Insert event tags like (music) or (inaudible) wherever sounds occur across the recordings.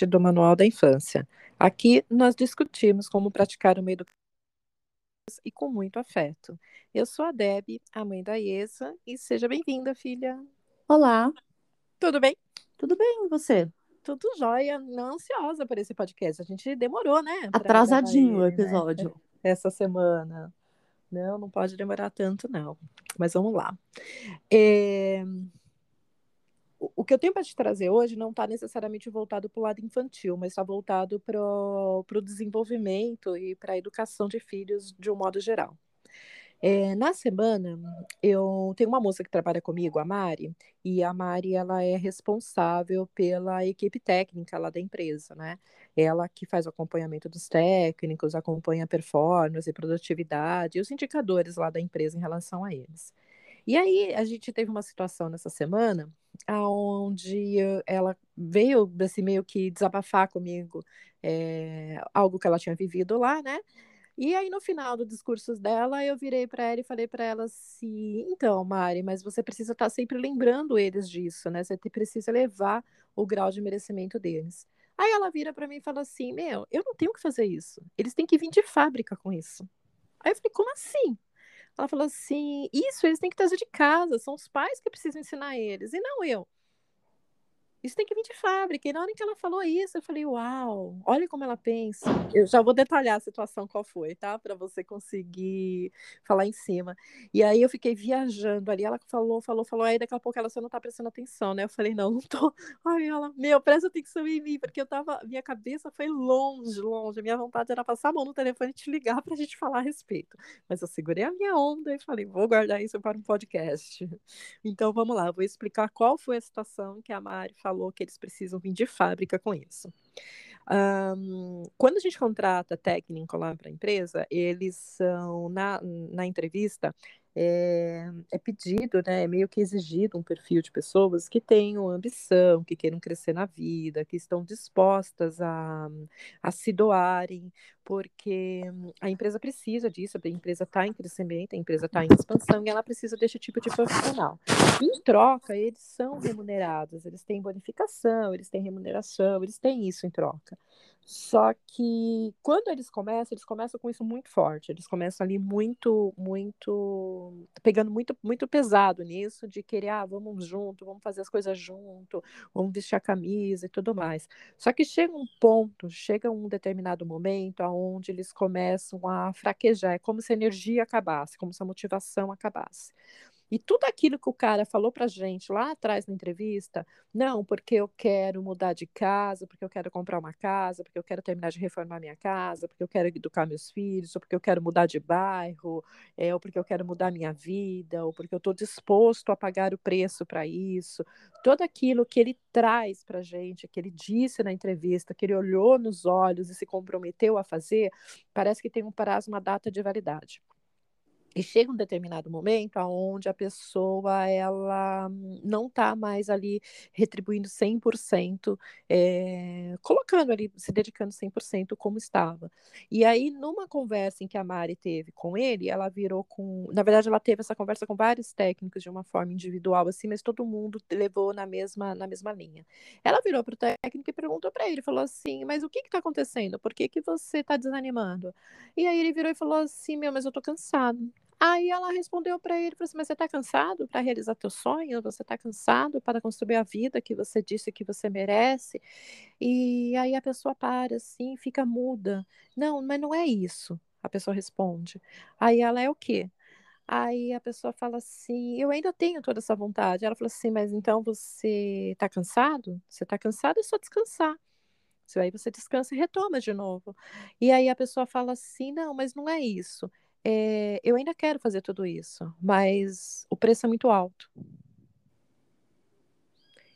podcast do Manual da Infância. Aqui nós discutimos como praticar uma educação e com muito afeto. Eu sou a Deb, a mãe da Iesa, e seja bem-vinda, filha. Olá. Tudo bem? Tudo bem, e você? Tudo jóia, não ansiosa por esse podcast. A gente demorou, né? Atrasadinho o episódio. Né? Essa semana. Não, não pode demorar tanto, não. Mas vamos lá. É o que eu tenho para te trazer hoje não está necessariamente voltado para o lado infantil, mas está voltado para o desenvolvimento e para a educação de filhos de um modo geral. É, na semana, eu tenho uma moça que trabalha comigo, a Mari, e a Mari ela é responsável pela equipe técnica lá da empresa, né? Ela que faz o acompanhamento dos técnicos, acompanha a performance produtividade e os indicadores lá da empresa em relação a eles. E aí a gente teve uma situação nessa semana onde ela veio assim, meio que desabafar comigo é, algo que ela tinha vivido lá, né? E aí, no final do discurso dela, eu virei para ela e falei para ela assim: então, Mari, mas você precisa estar tá sempre lembrando eles disso, né? Você precisa levar o grau de merecimento deles. Aí ela vira para mim e fala assim: meu, eu não tenho que fazer isso. Eles têm que vir de fábrica com isso. Aí eu falei: como assim? Ela falou assim: isso eles têm que trazer de casa, são os pais que precisam ensinar eles, e não eu. Isso tem que vir de fábrica. E na hora que ela falou isso, eu falei, uau, olha como ela pensa. Eu já vou detalhar a situação qual foi, tá? Para você conseguir falar em cima. E aí eu fiquei viajando ali. Ela falou, falou, falou. Aí daqui a pouco ela, você não tá prestando atenção, né? Eu falei, não, (laughs) não tô. Aí ela, meu, presta atenção em mim, porque eu tava. Minha cabeça foi longe, longe. Minha vontade era passar a mão no telefone e te ligar pra gente falar a respeito. Mas eu segurei a minha onda e falei, vou guardar isso para um podcast. Então vamos lá, vou explicar qual foi a situação que a Mari falou falou que eles precisam vir de fábrica com isso. Um, quando a gente contrata técnico lá para a empresa, eles são, na, na entrevista, é, é, pedido, né, é meio que exigido um perfil de pessoas que tenham ambição, que queiram crescer na vida, que estão dispostas a, a se doarem, porque a empresa precisa disso, a empresa está em crescimento, a empresa está em expansão e ela precisa desse tipo de profissional. Em troca, eles são remunerados, eles têm bonificação, eles têm remuneração, eles têm isso em troca. Só que quando eles começam, eles começam com isso muito forte. Eles começam ali muito, muito, pegando muito, muito pesado nisso, de querer, ah, vamos junto, vamos fazer as coisas junto, vamos vestir a camisa e tudo mais. Só que chega um ponto, chega um determinado momento onde eles começam a fraquejar. É como se a energia acabasse, como se a motivação acabasse. E tudo aquilo que o cara falou pra gente lá atrás na entrevista, não, porque eu quero mudar de casa, porque eu quero comprar uma casa, porque eu quero terminar de reformar minha casa, porque eu quero educar meus filhos, ou porque eu quero mudar de bairro, é, ou porque eu quero mudar minha vida, ou porque eu estou disposto a pagar o preço para isso. Tudo aquilo que ele traz pra gente, que ele disse na entrevista, que ele olhou nos olhos e se comprometeu a fazer, parece que tem um prazo, uma data de validade. E chega um determinado momento onde a pessoa ela não está mais ali retribuindo 100%, é, eh, colocando ali, se dedicando 100% como estava. E aí, numa conversa em que a Mari teve com ele, ela virou com. Na verdade, ela teve essa conversa com vários técnicos de uma forma individual, assim, mas todo mundo levou na mesma, na mesma linha. Ela virou para o técnico e perguntou para ele, falou assim: Mas o que está acontecendo? Por que, que você está desanimando? E aí ele virou e falou assim: Meu, mas eu estou cansado. Aí ela respondeu para ele, assim, mas você está cansado para realizar teu sonho? Você está cansado para construir a vida que você disse que você merece? E aí a pessoa para assim, fica muda. Não, mas não é isso. A pessoa responde. Aí ela é o quê? Aí a pessoa fala assim: Eu ainda tenho toda essa vontade. Ela fala assim: Mas então você está cansado? Você está cansado é só descansar. Aí você descansa e retoma de novo. E aí a pessoa fala assim: Não, mas não é isso é, eu ainda quero fazer tudo isso, mas o preço é muito alto.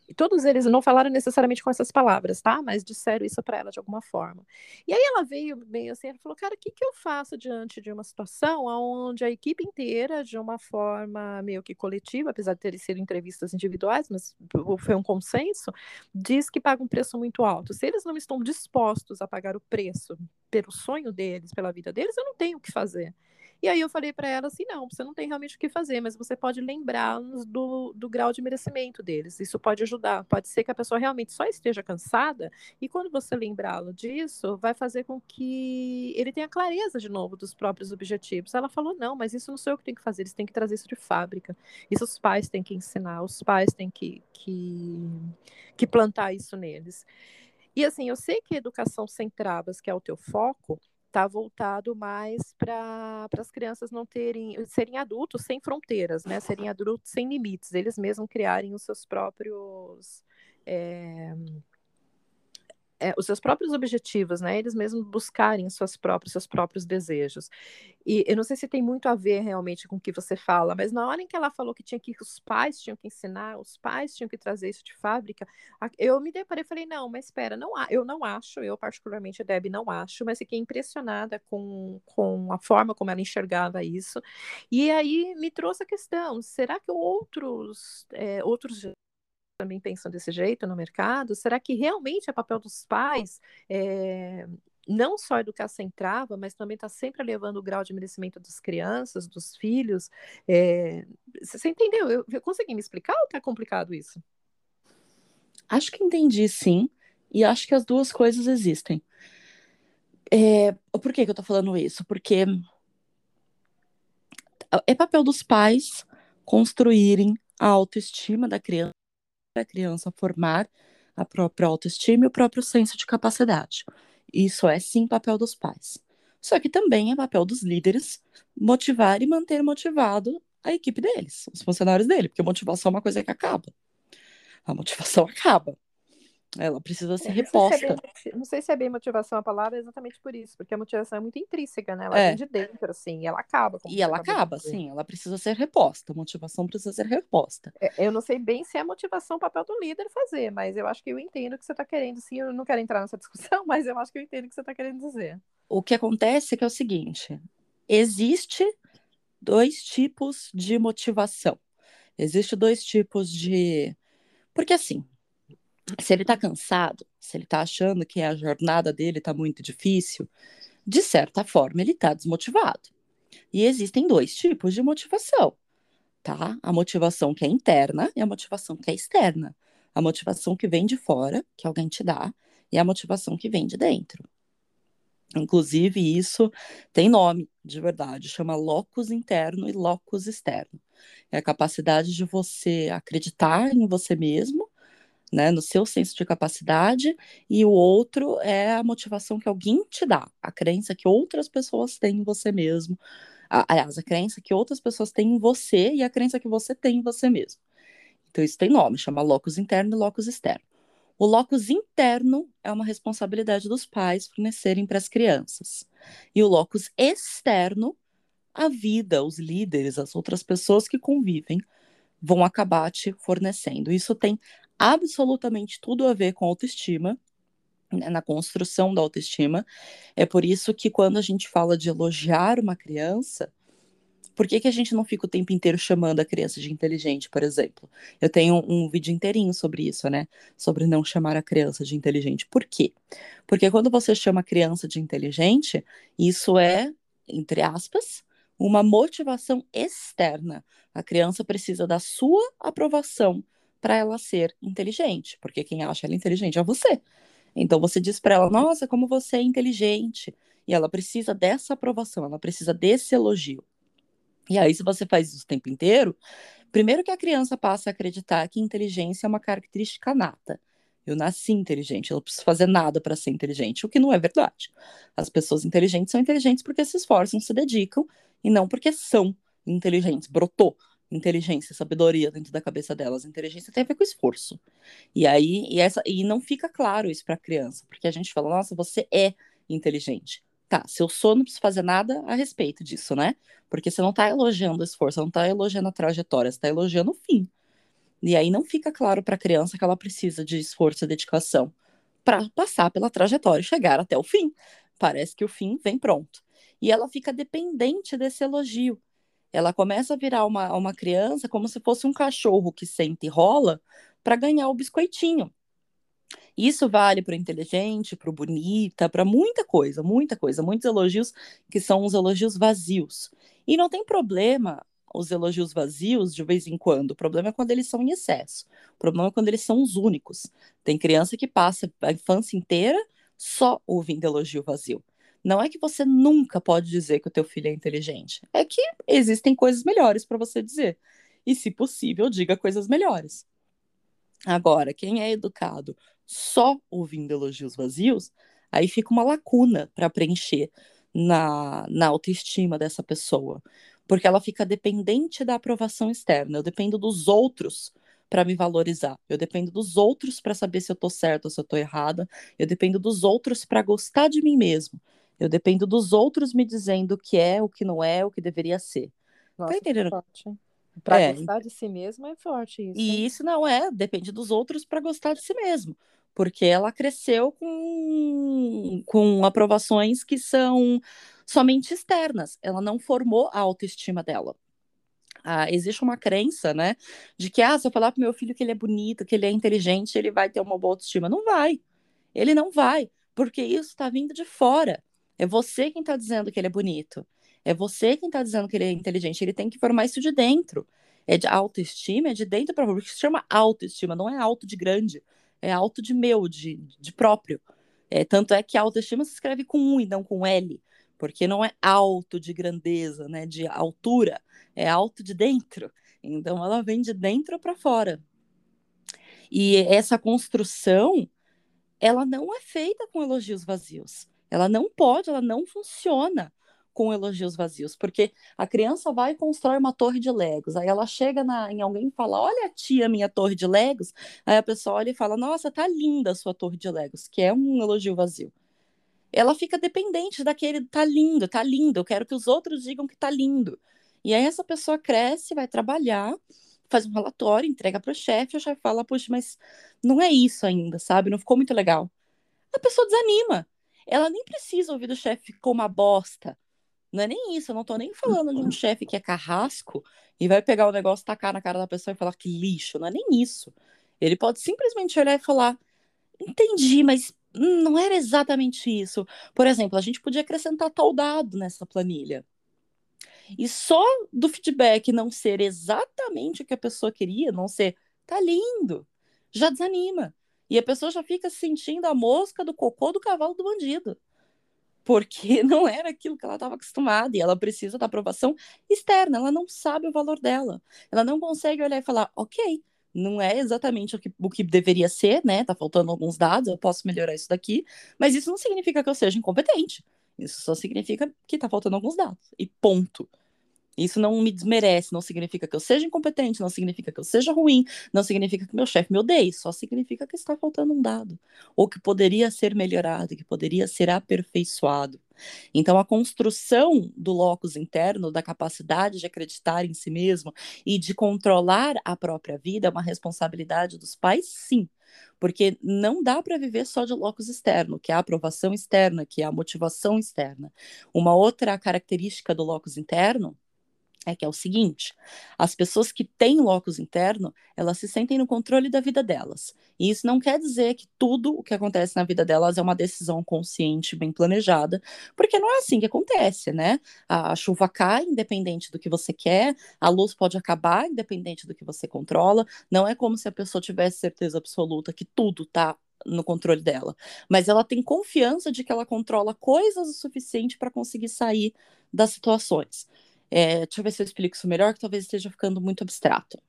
E todos eles não falaram necessariamente com essas palavras, tá? Mas disseram isso para ela de alguma forma. E aí ela veio meio assim, ela falou, cara, o que, que eu faço diante de uma situação onde a equipe inteira, de uma forma meio que coletiva, apesar de terem sido entrevistas individuais, mas foi um consenso, diz que paga um preço muito alto. Se eles não estão dispostos a pagar o preço pelo sonho deles, pela vida deles, eu não tenho o que fazer. E aí eu falei para ela assim: não, você não tem realmente o que fazer, mas você pode lembrá-los do, do grau de merecimento deles. Isso pode ajudar. Pode ser que a pessoa realmente só esteja cansada, e quando você lembrá-lo disso, vai fazer com que ele tenha clareza de novo dos próprios objetivos. Ela falou: não, mas isso não sou eu que tenho que fazer, eles têm que trazer isso de fábrica. Isso os pais têm que ensinar, os pais têm que, que, que plantar isso neles. E assim, eu sei que educação sem travas, que é o teu foco, está voltado mais para as crianças não terem, serem adultos sem fronteiras, né? Serem adultos sem limites, eles mesmos criarem os seus próprios é, é, os seus próprios objetivos, né? Eles mesmos buscarem suas próprias, seus próprios desejos. E eu não sei se tem muito a ver realmente com o que você fala, mas na hora em que ela falou que tinha que os pais tinham que ensinar, os pais tinham que trazer isso de fábrica, eu me deparei e falei, não, mas espera, não, eu não acho, eu particularmente, Deb, não acho, mas fiquei impressionada com, com a forma como ela enxergava isso. E aí me trouxe a questão, será que outros, é, outros também pensam desse jeito no mercado? Será que realmente é papel dos pais é, não só educar sem trava, mas também está sempre elevando o grau de merecimento das crianças, dos filhos? É, você entendeu? Eu, eu consegui me explicar ou está complicado isso? Acho que entendi, sim. E acho que as duas coisas existem. É, por que, que eu estou falando isso? Porque é papel dos pais construírem a autoestima da criança a criança formar a própria autoestima e o próprio senso de capacidade. Isso é sim papel dos pais. Só que também é papel dos líderes motivar e manter motivado a equipe deles, os funcionários dele, porque motivação é uma coisa que acaba. A motivação (laughs) acaba. Ela precisa ser é, reposta. Não sei, se é bem, não sei se é bem motivação a palavra, exatamente por isso, porque a motivação é muito intrínseca, né? Ela é. vem de dentro, assim, e ela acaba. E ela acaba, sim, ela precisa ser reposta. A motivação precisa ser reposta. É, eu não sei bem se é motivação o papel do líder fazer, mas eu acho que eu entendo o que você está querendo, sim. Eu não quero entrar nessa discussão, (laughs) mas eu acho que eu entendo o que você está querendo dizer. O que acontece é que é o seguinte: existe dois tipos de motivação. Existe dois tipos de. Porque assim, se ele está cansado, se ele está achando que a jornada dele está muito difícil, de certa forma ele está desmotivado. E existem dois tipos de motivação, tá? A motivação que é interna e a motivação que é externa. A motivação que vem de fora, que alguém te dá, e a motivação que vem de dentro. Inclusive, isso tem nome de verdade, chama locus interno e locus externo. É a capacidade de você acreditar em você mesmo né, no seu senso de capacidade, e o outro é a motivação que alguém te dá, a crença que outras pessoas têm em você mesmo, aliás, a crença que outras pessoas têm em você e a crença que você tem em você mesmo. Então, isso tem nome, chama locus interno e locus externo. O locus interno é uma responsabilidade dos pais fornecerem para as crianças. E o locus externo, a vida, os líderes, as outras pessoas que convivem, vão acabar te fornecendo. Isso tem absolutamente tudo a ver com autoestima, né, na construção da autoestima. É por isso que quando a gente fala de elogiar uma criança, por que, que a gente não fica o tempo inteiro chamando a criança de inteligente, por exemplo? Eu tenho um, um vídeo inteirinho sobre isso, né? Sobre não chamar a criança de inteligente. Por quê? Porque quando você chama a criança de inteligente, isso é, entre aspas, uma motivação externa. A criança precisa da sua aprovação para ela ser inteligente, porque quem acha ela inteligente é você. Então você diz para ela: "Nossa, como você é inteligente". E ela precisa dessa aprovação, ela precisa desse elogio. E aí se você faz isso o tempo inteiro, primeiro que a criança passa a acreditar que inteligência é uma característica nata. Eu nasci inteligente, eu não preciso fazer nada para ser inteligente, o que não é verdade. As pessoas inteligentes são inteligentes porque se esforçam, se dedicam, e não porque são inteligentes, brotou inteligência, sabedoria dentro da cabeça delas. Inteligência tem a ver com esforço. E aí, e, essa, e não fica claro isso para a criança, porque a gente fala, nossa, você é inteligente. Tá, se eu sou, não preciso fazer nada a respeito disso, né? Porque você não está elogiando o esforço, não está elogiando a trajetória, você está elogiando o fim. E aí não fica claro para a criança que ela precisa de esforço e dedicação para passar pela trajetória e chegar até o fim. Parece que o fim vem pronto. E ela fica dependente desse elogio ela começa a virar uma, uma criança como se fosse um cachorro que sente e rola para ganhar o biscoitinho. Isso vale para o inteligente, para o bonita, para muita coisa, muita coisa, muitos elogios que são os elogios vazios. E não tem problema os elogios vazios de vez em quando. O problema é quando eles são em excesso. O problema é quando eles são os únicos. Tem criança que passa a infância inteira só ouvindo elogio vazio. Não é que você nunca pode dizer que o teu filho é inteligente. É que existem coisas melhores para você dizer. E, se possível, diga coisas melhores. Agora, quem é educado só ouvindo elogios vazios, aí fica uma lacuna para preencher na, na autoestima dessa pessoa. Porque ela fica dependente da aprovação externa. Eu dependo dos outros para me valorizar. Eu dependo dos outros para saber se eu estou certa ou se eu estou errada. Eu dependo dos outros para gostar de mim mesmo. Eu dependo dos outros me dizendo o que é, o que não é, o que deveria ser. Tá Nossa, tá entendendo? Para é. gostar de si mesmo é forte isso. E hein? isso não é, depende dos outros para gostar de si mesmo. Porque ela cresceu com, com aprovações que são somente externas. Ela não formou a autoestima dela. Ah, existe uma crença, né, de que ah, se eu falar pro meu filho que ele é bonito, que ele é inteligente, ele vai ter uma boa autoestima. Não vai. Ele não vai, porque isso está vindo de fora. É você quem está dizendo que ele é bonito. É você quem está dizendo que ele é inteligente. Ele tem que formar isso de dentro. É de autoestima, é de dentro para fora. Porque se chama autoestima, não é alto de grande. É alto de meu, de, de próprio. É, tanto é que autoestima se escreve com um e não com L. Porque não é alto de grandeza, né? De altura. É alto de dentro. Então ela vem de dentro para fora. E essa construção, ela não é feita com elogios vazios. Ela não pode, ela não funciona com elogios vazios, porque a criança vai e constrói uma torre de Legos, aí ela chega na, em alguém e fala: Olha, tia, minha torre de Legos. Aí a pessoa olha e fala: Nossa, tá linda a sua torre de Legos, que é um elogio vazio. Ela fica dependente daquele tá lindo, tá lindo, eu quero que os outros digam que tá lindo. E aí essa pessoa cresce, vai trabalhar, faz um relatório, entrega para o chefe, o chefe fala: Puxa, mas não é isso ainda, sabe? Não ficou muito legal. A pessoa desanima. Ela nem precisa ouvir do chefe ficou uma bosta não é nem isso, eu não tô nem falando de um chefe que é carrasco e vai pegar o negócio, tacar na cara da pessoa e falar que lixo. Não é nem isso. Ele pode simplesmente olhar e falar: entendi, mas não era exatamente isso. Por exemplo, a gente podia acrescentar tal dado nessa planilha. E só do feedback não ser exatamente o que a pessoa queria, não ser tá lindo, já desanima. E a pessoa já fica sentindo a mosca do cocô do cavalo do bandido porque (laughs) não era aquilo que ela estava acostumada e ela precisa da aprovação externa, ela não sabe o valor dela. Ela não consegue olhar e falar, ok, não é exatamente o que, o que deveria ser, né? Tá faltando alguns dados, eu posso melhorar isso daqui, mas isso não significa que eu seja incompetente. Isso só significa que tá faltando alguns dados. E ponto. Isso não me desmerece, não significa que eu seja incompetente, não significa que eu seja ruim, não significa que meu chefe me odeie, só significa que está faltando um dado, ou que poderia ser melhorado, que poderia ser aperfeiçoado. Então, a construção do locus interno, da capacidade de acreditar em si mesmo e de controlar a própria vida, é uma responsabilidade dos pais, sim. Porque não dá para viver só de locus externo, que é a aprovação externa, que é a motivação externa. Uma outra característica do locus interno é que é o seguinte: as pessoas que têm locus interno, elas se sentem no controle da vida delas. E isso não quer dizer que tudo o que acontece na vida delas é uma decisão consciente, bem planejada, porque não é assim que acontece, né? A chuva cai independente do que você quer, a luz pode acabar independente do que você controla. Não é como se a pessoa tivesse certeza absoluta que tudo tá no controle dela, mas ela tem confiança de que ela controla coisas o suficiente para conseguir sair das situações. É, deixa eu ver se eu explico isso melhor, que talvez esteja ficando muito abstrato.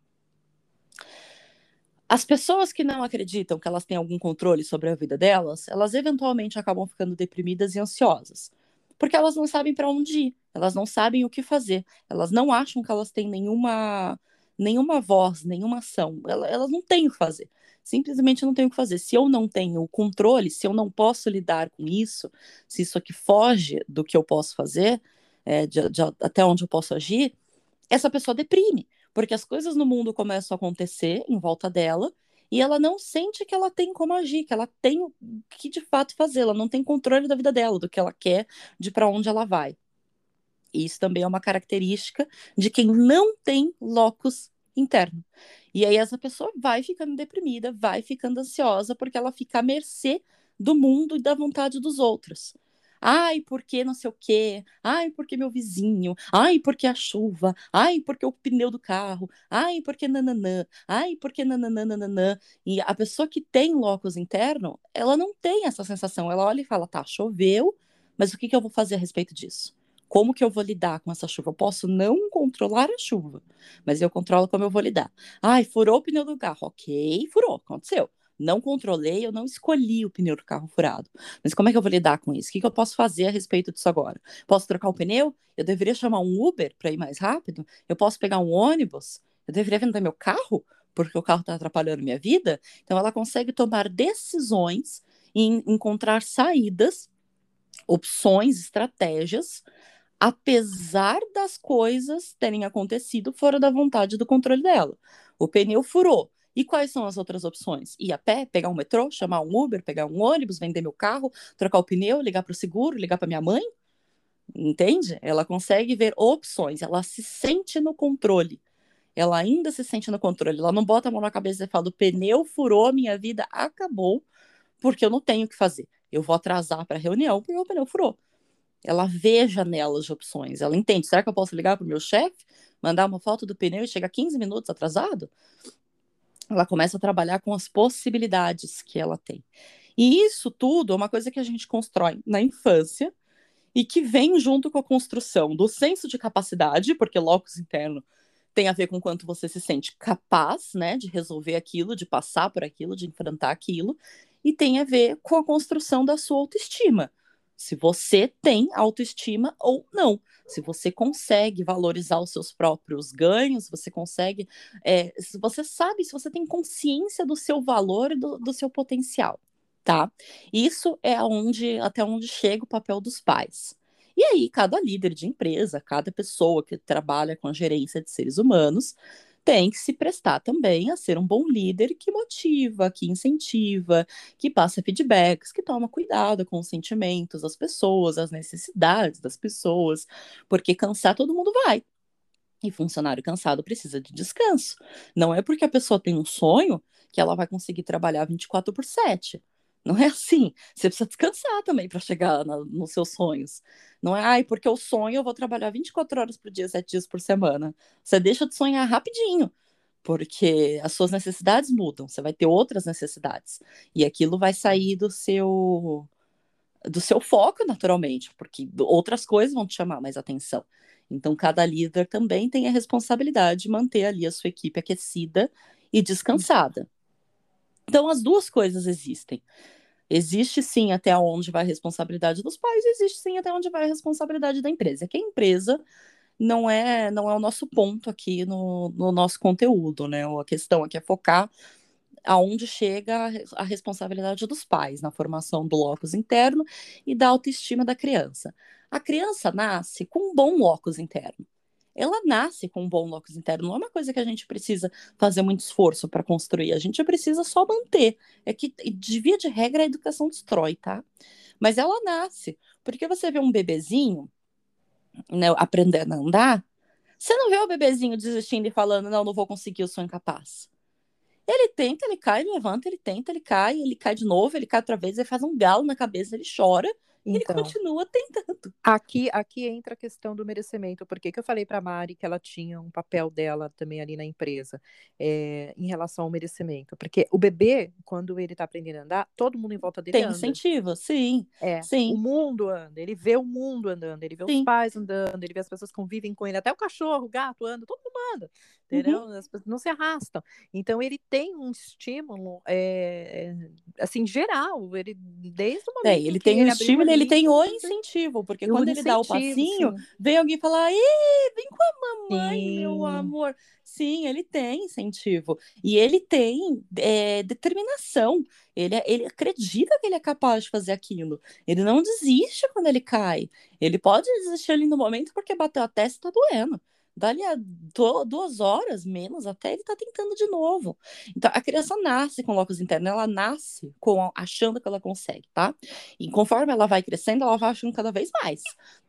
As pessoas que não acreditam que elas têm algum controle sobre a vida delas, elas eventualmente acabam ficando deprimidas e ansiosas, porque elas não sabem para onde ir, elas não sabem o que fazer, elas não acham que elas têm nenhuma nenhuma voz, nenhuma ação, elas, não têm o que fazer, simplesmente não têm o que fazer. Se eu não tenho o controle, se eu não posso lidar com isso, se isso aqui foge do que eu posso fazer, é, de, de, até onde eu posso agir, essa pessoa deprime, porque as coisas no mundo começam a acontecer em volta dela e ela não sente que ela tem como agir, que ela tem o que de fato fazer, ela não tem controle da vida dela, do que ela quer, de para onde ela vai. E isso também é uma característica de quem não tem locus interno. E aí essa pessoa vai ficando deprimida, vai ficando ansiosa, porque ela fica à mercê do mundo e da vontade dos outros. Ai, porque não sei o quê. Ai, porque meu vizinho. Ai, porque a chuva. Ai, porque o pneu do carro. Ai, porque nananã. Ai, porque nananã. E a pessoa que tem locus interno, ela não tem essa sensação. Ela olha e fala, tá, choveu, mas o que, que eu vou fazer a respeito disso? Como que eu vou lidar com essa chuva? Eu posso não controlar a chuva, mas eu controlo como eu vou lidar. Ai, furou o pneu do carro. Ok, furou, aconteceu. Não controlei, eu não escolhi o pneu do carro furado. Mas como é que eu vou lidar com isso? O que, que eu posso fazer a respeito disso agora? Posso trocar o pneu? Eu deveria chamar um Uber para ir mais rápido? Eu posso pegar um ônibus? Eu deveria vender meu carro? Porque o carro está atrapalhando minha vida? Então, ela consegue tomar decisões e encontrar saídas, opções, estratégias apesar das coisas terem acontecido fora da vontade do controle dela. O pneu furou. E quais são as outras opções? Ir a pé, pegar um metrô, chamar um Uber, pegar um ônibus, vender meu carro, trocar o pneu, ligar para o seguro, ligar para minha mãe? Entende? Ela consegue ver opções, ela se sente no controle. Ela ainda se sente no controle. Ela não bota a mão na cabeça e fala: o pneu furou, minha vida acabou, porque eu não tenho o que fazer. Eu vou atrasar para a reunião porque o pneu furou. Ela vê janelas de opções. Ela entende: será que eu posso ligar para o meu chefe, mandar uma foto do pneu e chegar 15 minutos atrasado? Ela começa a trabalhar com as possibilidades que ela tem. E isso tudo é uma coisa que a gente constrói na infância e que vem junto com a construção do senso de capacidade, porque locus interno tem a ver com quanto você se sente capaz, né, de resolver aquilo, de passar por aquilo, de enfrentar aquilo, e tem a ver com a construção da sua autoestima se você tem autoestima ou não. Se você consegue valorizar os seus próprios ganhos, você consegue. É, se você sabe, se você tem consciência do seu valor e do, do seu potencial, tá? Isso é onde, até onde chega o papel dos pais. E aí, cada líder de empresa, cada pessoa que trabalha com a gerência de seres humanos, tem que se prestar também a ser um bom líder que motiva, que incentiva, que passa feedbacks, que toma cuidado com os sentimentos das pessoas, as necessidades das pessoas, porque cansar todo mundo vai. E funcionário cansado precisa de descanso. Não é porque a pessoa tem um sonho que ela vai conseguir trabalhar 24 por 7. Não é assim. Você precisa descansar também para chegar na, nos seus sonhos. Não é, ai, porque eu sonho, eu vou trabalhar 24 horas por dia, 7 dias por semana. Você deixa de sonhar rapidinho, porque as suas necessidades mudam, você vai ter outras necessidades. E aquilo vai sair do seu do seu foco, naturalmente, porque outras coisas vão te chamar mais atenção. Então, cada líder também tem a responsabilidade de manter ali a sua equipe aquecida e descansada. Então, as duas coisas existem. Existe sim até onde vai a responsabilidade dos pais, existe sim até onde vai a responsabilidade da empresa. Que a empresa não é não é o nosso ponto aqui no, no nosso conteúdo, né? A questão aqui é focar aonde chega a responsabilidade dos pais na formação do locus interno e da autoestima da criança. A criança nasce com um bom locus interno ela nasce com um bom locus interno. Não é uma coisa que a gente precisa fazer muito esforço para construir. A gente precisa só manter. É que, de via de regra, a educação destrói, tá? Mas ela nasce. Porque você vê um bebezinho né, aprendendo a andar, você não vê o bebezinho desistindo e falando, não, não vou conseguir, eu sou incapaz. Ele tenta, ele cai, ele levanta, ele tenta, ele cai, ele cai de novo, ele cai outra vez, ele faz um galo na cabeça, ele chora, então, ele continua tentando. Aqui, aqui entra a questão do merecimento. Por que eu falei para a Mari que ela tinha um papel dela também ali na empresa é, em relação ao merecimento? Porque o bebê, quando ele está aprendendo a andar, todo mundo em volta dele Tem anda. incentivo, sim. É, sim. O mundo anda, ele vê o mundo andando, ele vê sim. os pais andando, ele vê as pessoas que convivem com ele, até o cachorro, o gato anda, todo mundo anda, Uhum. As pessoas não se arrastam. Então ele tem um estímulo, é, assim, geral, ele desde o momento é, ele tem um estímulo ele tem o incentivo, porque quando ele dá o passinho, sim. vem alguém falar: Ih, vem com a mamãe, sim. meu amor. Sim, ele tem incentivo. E ele tem é, determinação. Ele, ele acredita que ele é capaz de fazer aquilo. Ele não desiste quando ele cai. Ele pode desistir ali no momento porque bateu a testa e tá doendo. Dali a duas horas, menos até, ele está tentando de novo. Então, a criança nasce com locus interno, ela nasce com achando que ela consegue, tá? E conforme ela vai crescendo, ela vai achando cada vez mais.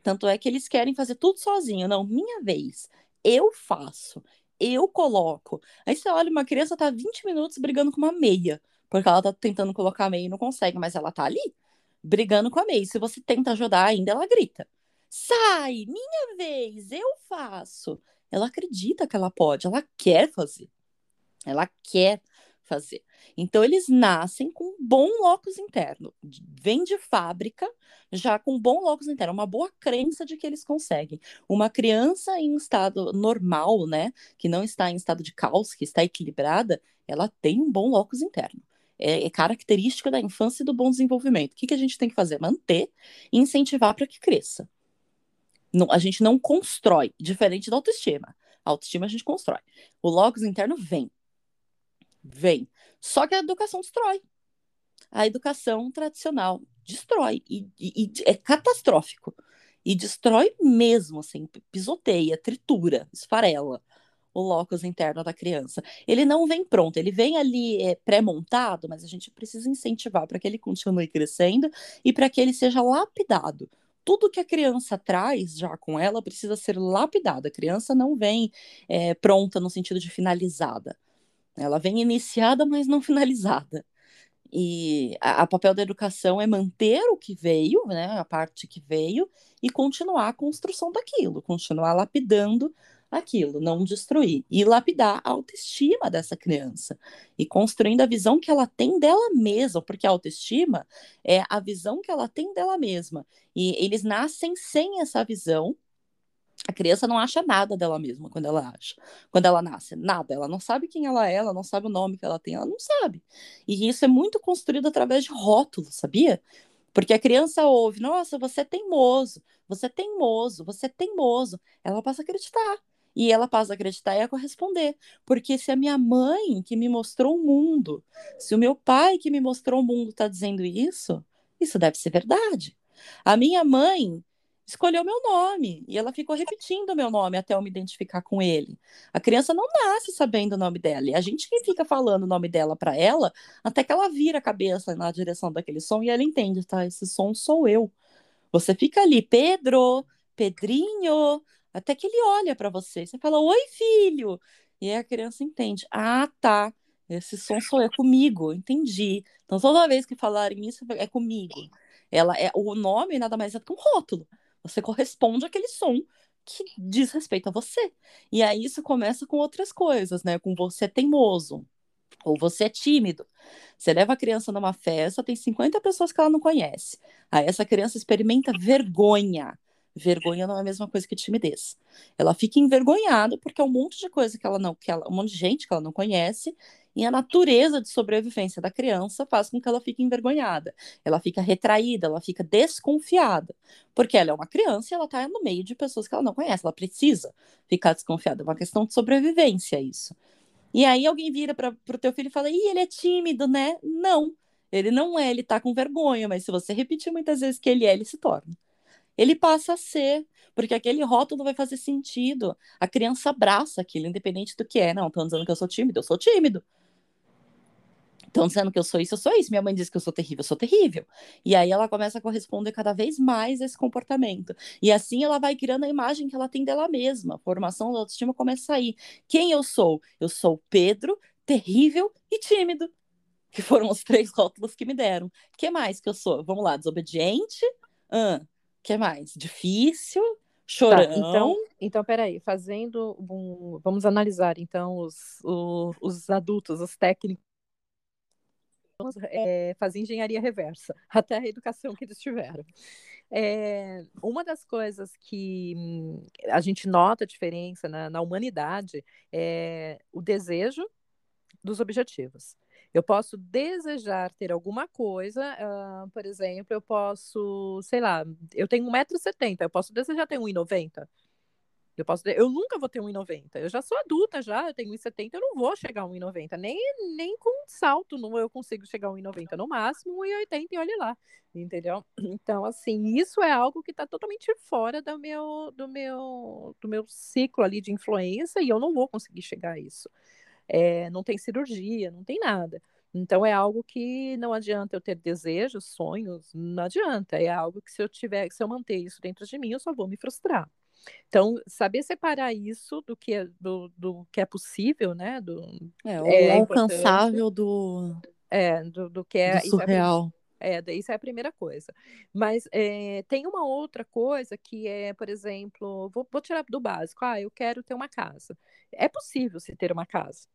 Tanto é que eles querem fazer tudo sozinho. Não, minha vez. Eu faço. eu coloco. Aí você olha, uma criança tá 20 minutos brigando com uma meia, porque ela tá tentando colocar a meia e não consegue, mas ela tá ali, brigando com a meia. Se você tenta ajudar ainda, ela grita. Sai, minha vez, eu faço. Ela acredita que ela pode, ela quer fazer. Ela quer fazer. Então, eles nascem com um bom locus interno, vem de fábrica já com um bom locus interno, uma boa crença de que eles conseguem. Uma criança em estado normal, né, que não está em estado de caos, que está equilibrada, ela tem um bom locus interno. É, é característica da infância e do bom desenvolvimento. O que, que a gente tem que fazer? Manter e incentivar para que cresça. Não, a gente não constrói, diferente da autoestima. A autoestima a gente constrói. O locus interno vem. Vem. Só que a educação destrói. A educação tradicional destrói. E, e, e é catastrófico. E destrói mesmo, assim, pisoteia, tritura, esfarela o locus interno da criança. Ele não vem pronto, ele vem ali é, pré-montado, mas a gente precisa incentivar para que ele continue crescendo e para que ele seja lapidado. Tudo que a criança traz já com ela precisa ser lapidado. A criança não vem é, pronta no sentido de finalizada. Ela vem iniciada, mas não (laughs) finalizada. E a, a, papel da educação é manter o que veio, né, a parte que veio, e continuar a construção daquilo, continuar lapidando aquilo, não destruir. E lapidar a autoestima dessa criança. E construindo a visão que ela tem dela mesma, porque a autoestima é a visão que ela tem dela mesma. E eles nascem sem essa visão a criança não acha nada dela mesma quando ela acha, quando ela nasce, nada. Ela não sabe quem ela é, ela não sabe o nome que ela tem, ela não sabe. E isso é muito construído através de rótulos, sabia? Porque a criança ouve, nossa, você é teimoso, você é teimoso, você é teimoso. Ela passa a acreditar. E ela passa a acreditar e a corresponder. Porque se a minha mãe que me mostrou o mundo, se o meu pai que me mostrou o mundo está dizendo isso, isso deve ser verdade. A minha mãe escolheu meu nome e ela ficou repetindo o meu nome até eu me identificar com ele. A criança não nasce sabendo o nome dela, e a gente que fica falando o nome dela para ela até que ela vira a cabeça na direção daquele som e ela entende, tá? Esse som sou eu. Você fica ali, Pedro, Pedrinho, até que ele olha para você. Você fala, oi, filho. E aí a criança entende. Ah, tá. Esse som sou é comigo, entendi. Então, toda vez que falarem isso, é comigo. Ela é o nome nada mais é que um rótulo. Você corresponde àquele som que diz respeito a você. E aí isso começa com outras coisas, né? Com você é teimoso, ou você é tímido. Você leva a criança numa festa, tem 50 pessoas que ela não conhece. Aí essa criança experimenta vergonha. Vergonha não é a mesma coisa que timidez. Ela fica envergonhada porque é um monte de coisa que ela não, que ela, um monte de gente que ela não conhece e a natureza de sobrevivência da criança faz com que ela fique envergonhada. Ela fica retraída, ela fica desconfiada. Porque ela é uma criança e ela está no meio de pessoas que ela não conhece. Ela precisa ficar desconfiada. É uma questão de sobrevivência isso. E aí alguém vira para o teu filho e fala: Ih, ele é tímido, né? Não. Ele não é, ele tá com vergonha, mas se você repetir muitas vezes que ele é, ele se torna. Ele passa a ser, porque aquele rótulo vai fazer sentido. A criança abraça aquilo, independente do que é. Não, estão dizendo que eu sou tímido, eu sou tímido. Estão dizendo que eu sou isso, eu sou isso. Minha mãe diz que eu sou terrível, eu sou terrível. E aí ela começa a corresponder cada vez mais a esse comportamento. E assim ela vai criando a imagem que ela tem dela mesma. A formação da autoestima começa a sair. Quem eu sou? Eu sou Pedro, terrível e tímido. Que foram os três rótulos que me deram. que mais que eu sou? Vamos lá, desobediente. Ah, que mais? Difícil. Chorão. Tá, então, então, peraí, fazendo um, vamos analisar então os, os, os adultos, os técnicos é, fazer engenharia reversa, até a educação que eles tiveram. É, uma das coisas que hum, a gente nota a diferença na, na humanidade é o desejo dos objetivos. Eu posso desejar ter alguma coisa, uh, por exemplo, eu posso, sei lá, eu tenho 1,70m, eu posso desejar ter 1,90m. Eu posso, eu nunca vou ter 1,90. Eu já sou adulta já, eu tenho 1,70, eu não vou chegar a 1,90. Nem, nem com salto não eu consigo chegar a 1,90. No máximo 1,80 e olhe lá. Entendeu? Então, assim, isso é algo que está totalmente fora do meu, do, meu, do meu ciclo ali de influência e eu não vou conseguir chegar a isso. É, não tem cirurgia, não tem nada. Então é algo que não adianta eu ter desejos, sonhos, não adianta. É algo que se eu tiver, se eu manter isso dentro de mim, eu só vou me frustrar. Então, saber separar isso do que é, do, do que é possível, né? Do, é, o é alcançável do, é, do, do que é. Do surreal. É, isso é a primeira coisa. Mas é, tem uma outra coisa que é, por exemplo, vou, vou tirar do básico. Ah, eu quero ter uma casa. É possível se ter uma casa.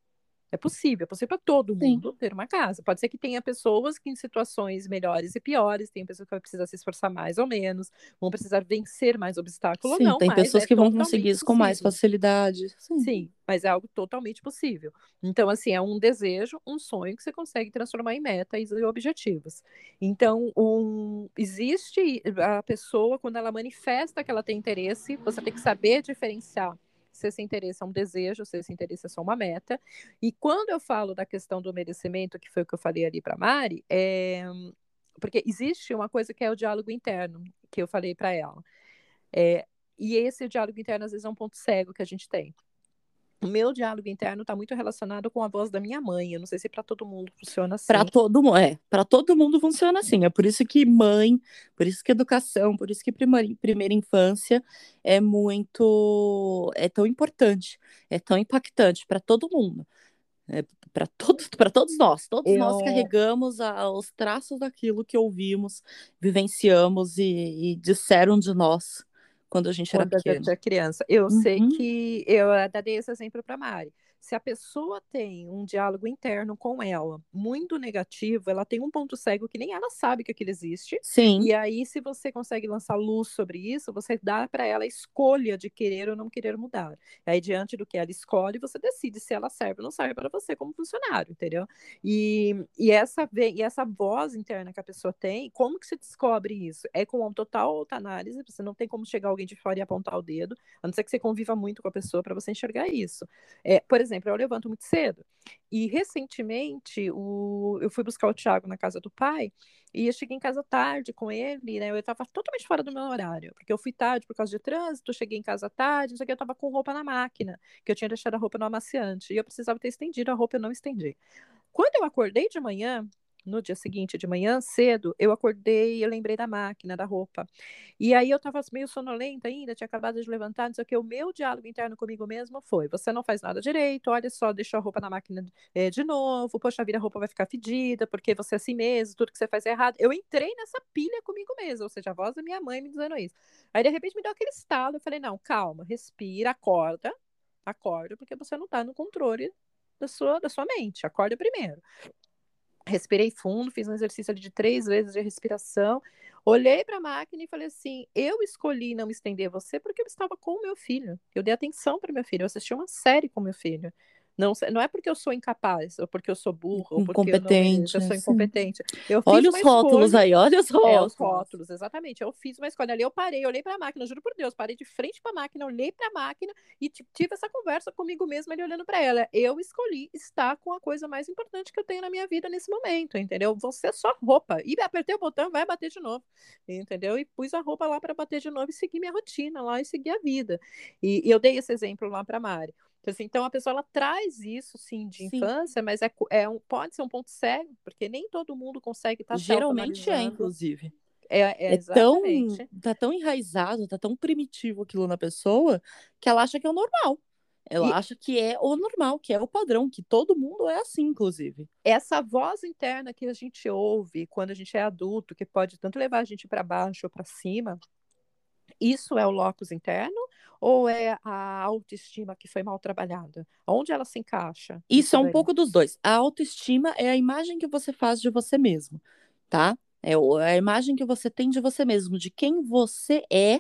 É possível, é possível para todo mundo Sim. ter uma casa. Pode ser que tenha pessoas que em situações melhores e piores, tem pessoas que vão precisar se esforçar mais ou menos, vão precisar vencer mais obstáculos Sim, ou não. Tem pessoas é que vão conseguir isso com mais facilidade. Sim. Sim, mas é algo totalmente possível. Então, assim, é um desejo, um sonho que você consegue transformar em metas e objetivos. Então, um, existe a pessoa, quando ela manifesta que ela tem interesse, você tem que saber diferenciar se esse interesse é um desejo, se esse interesse é só uma meta. E quando eu falo da questão do merecimento, que foi o que eu falei ali para Mari, é... porque existe uma coisa que é o diálogo interno, que eu falei para ela. É... E esse diálogo interno, às vezes, é um ponto cego que a gente tem. O meu diálogo interno está muito relacionado com a voz da minha mãe. Eu não sei se para todo mundo funciona assim. Para todo mundo, é. Para todo mundo funciona assim. É por isso que mãe, por isso que educação, por isso que primeira, primeira infância é muito, é tão importante, é tão impactante para todo mundo. É, para todos, para todos nós, todos eu... nós carregamos a, os traços daquilo que ouvimos, vivenciamos e, e disseram de nós quando a gente quando era pequena. a gente era criança. Eu uhum. sei que eu dei esse exemplo para Mari se a pessoa tem um diálogo interno com ela muito negativo, ela tem um ponto cego que nem ela sabe que aquilo existe. Sim. E aí, se você consegue lançar luz sobre isso, você dá para ela a escolha de querer ou não querer mudar. E aí, diante do que ela escolhe, você decide se ela serve ou não serve para você como funcionário, entendeu? E, e, essa, e essa voz interna que a pessoa tem, como que se descobre isso? É com uma total autoanálise, você não tem como chegar alguém de fora e apontar o dedo, a não ser que você conviva muito com a pessoa para você enxergar isso. É, por exemplo, exemplo, eu levanto muito cedo. E recentemente o, eu fui buscar o Thiago na casa do pai e eu cheguei em casa tarde com ele, né? Eu estava totalmente fora do meu horário, porque eu fui tarde por causa de trânsito, cheguei em casa tarde, o que, eu estava com roupa na máquina, que eu tinha deixado a roupa no amaciante, e eu precisava ter estendido a roupa, eu não estendi. Quando eu acordei de manhã, no dia seguinte, de manhã cedo, eu acordei e eu lembrei da máquina, da roupa. E aí eu estava meio sonolenta ainda, tinha acabado de levantar, não sei o que. O meu diálogo interno comigo mesmo foi: você não faz nada direito, olha só, deixou a roupa na máquina é, de novo, poxa vida, a roupa vai ficar fedida, porque você é assim mesmo, tudo que você faz é errado. Eu entrei nessa pilha comigo mesmo, ou seja, a voz da minha mãe me dizendo isso. Aí de repente me deu aquele estalo, eu falei: não, calma, respira, acorda, acorda, porque você não está no controle da sua, da sua mente, acorda primeiro. Respirei fundo, fiz um exercício de três vezes de respiração. Olhei para a máquina e falei assim: eu escolhi não me estender você porque eu estava com o meu filho. Eu dei atenção para meu filho. Eu assisti uma série com meu filho. Não, não é porque eu sou incapaz, ou porque eu sou burro, ou porque eu, não, eu sou incompetente. Eu olha os rótulos escolha, aí, olha os rótulos. É, os rótulos, exatamente. Eu fiz uma escolha ali, eu parei, olhei para a máquina, juro por Deus, parei de frente para a máquina, olhei para a máquina e tive essa conversa comigo mesma ali olhando para ela. Eu escolhi estar com a coisa mais importante que eu tenho na minha vida nesse momento, entendeu? Você é só roupa. E apertei o botão, vai bater de novo, entendeu? E pus a roupa lá para bater de novo e seguir minha rotina lá e seguir a vida. E, e eu dei esse exemplo lá para Mari. Então, assim, então a pessoa ela traz isso sim de sim. infância, mas é, é um, pode ser um ponto cego, porque nem todo mundo consegue estar tá Geralmente é, inclusive. É, é, é tão, tá tão enraizado, tá tão primitivo aquilo na pessoa que ela acha que é o normal. Ela e... acha que é o normal, que é o padrão, que todo mundo é assim, inclusive. Essa voz interna que a gente ouve quando a gente é adulto, que pode tanto levar a gente para baixo ou para cima, isso é o locus interno ou é a autoestima que foi mal trabalhada? Onde ela se encaixa? Isso é um pouco dos dois. A autoestima é a imagem que você faz de você mesmo, tá? É a imagem que você tem de você mesmo, de quem você é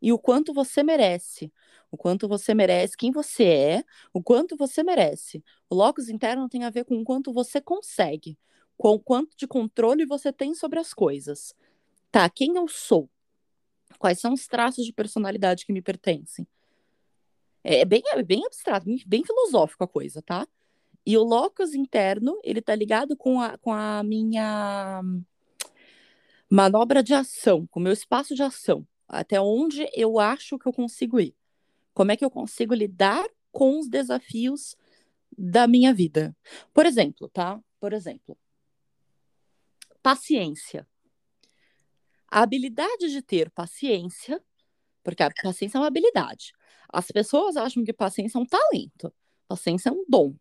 e o quanto você merece. O quanto você merece, quem você é, o quanto você merece. O locus interno tem a ver com o quanto você consegue, com o quanto de controle você tem sobre as coisas. Tá, quem eu sou? Quais são os traços de personalidade que me pertencem? É, é bem, é bem abstrato, bem, filosófico a coisa, tá? E o locus interno, ele tá ligado com a, com a minha manobra de ação, com o meu espaço de ação, até onde eu acho que eu consigo ir. Como é que eu consigo lidar com os desafios da minha vida? Por exemplo, tá? Por exemplo, paciência. A habilidade de ter paciência Porque a paciência é uma habilidade. As pessoas acham que paciência é um talento. Paciência é um dom.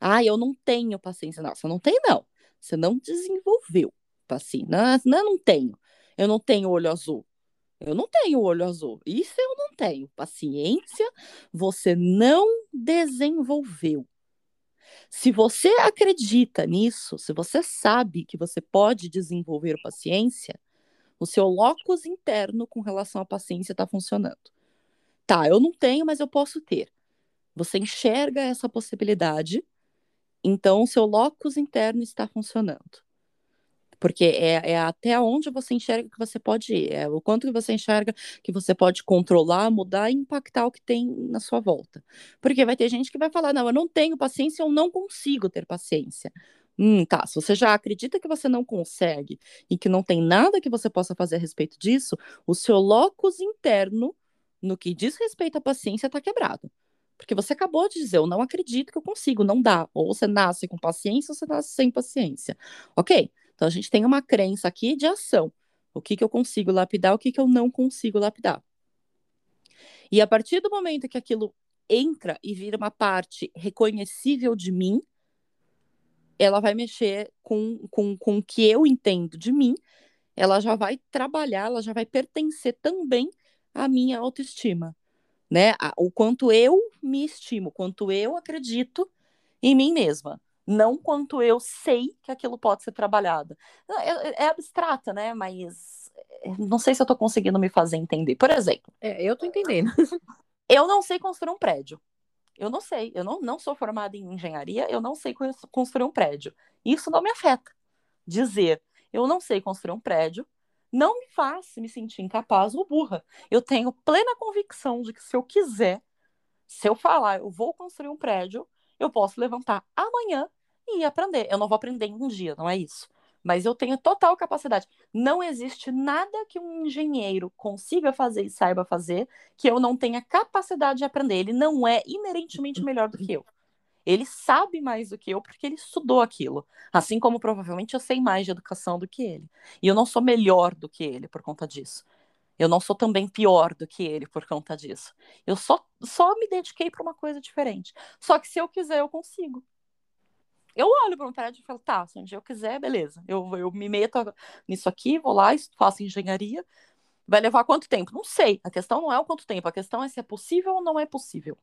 Ah, eu não tenho paciência. Não, você não tem, não. Você não desenvolveu paciência. Não, não, não tenho. Eu não tenho olho azul. Eu não tenho olho azul. Isso eu não tenho. Paciência, você não desenvolveu. Se você acredita nisso, se você sabe que você pode desenvolver paciência, o seu locus interno com relação à paciência está funcionando. Tá, eu não tenho, mas eu posso ter. Você enxerga essa possibilidade, então o seu locus interno está funcionando. Porque é, é até onde você enxerga que você pode ir, é o quanto que você enxerga que você pode controlar, mudar e impactar o que tem na sua volta. Porque vai ter gente que vai falar: não, eu não tenho paciência, eu não consigo ter paciência. Hum, tá. Se você já acredita que você não consegue e que não tem nada que você possa fazer a respeito disso, o seu locus interno, no que diz respeito à paciência, está quebrado. Porque você acabou de dizer, eu não acredito que eu consigo, não dá. Ou você nasce com paciência ou você nasce sem paciência. Ok? Então a gente tem uma crença aqui de ação. O que, que eu consigo lapidar, o que, que eu não consigo lapidar. E a partir do momento que aquilo entra e vira uma parte reconhecível de mim, ela vai mexer com, com, com o que eu entendo de mim, ela já vai trabalhar, ela já vai pertencer também à minha autoestima, né? O quanto eu me estimo, quanto eu acredito em mim mesma não quanto eu sei que aquilo pode ser trabalhado. É, é abstrata, né? Mas eh, não sei se eu estou conseguindo me fazer entender. Por exemplo. É, eu estou entendendo. eu não sei construir um prédio. Eu não sei. Eu não, não sou formada em engenharia, eu não sei construir um prédio. Isso não me afeta. Dizer eu não sei construir um prédio não me faz me sentir incapaz ou burra. Eu tenho plena convicção de que se eu quiser, se eu falar, eu vou construir um prédio, eu posso levantar amanhã e aprender. Eu não vou aprender em um dia, não é isso. Mas eu tenho total capacidade. Não existe nada que um engenheiro consiga fazer e saiba fazer que eu não tenha capacidade de aprender. Ele não é inerentemente melhor do que eu. Ele sabe mais do que eu porque ele estudou aquilo. Assim como provavelmente eu sei mais de educação do que ele. E eu não sou melhor do que ele por conta disso. Eu não sou também pior do que ele por conta disso. Eu só, só me dediquei para uma coisa diferente. Só que se eu quiser, eu consigo. Eu olho para um prédio e falo, tá, se um dia eu quiser, beleza. Eu, eu me meto nisso aqui, vou lá, faço engenharia. Vai levar quanto tempo? Não sei. A questão não é o quanto tempo, a questão é se é possível ou não é possível.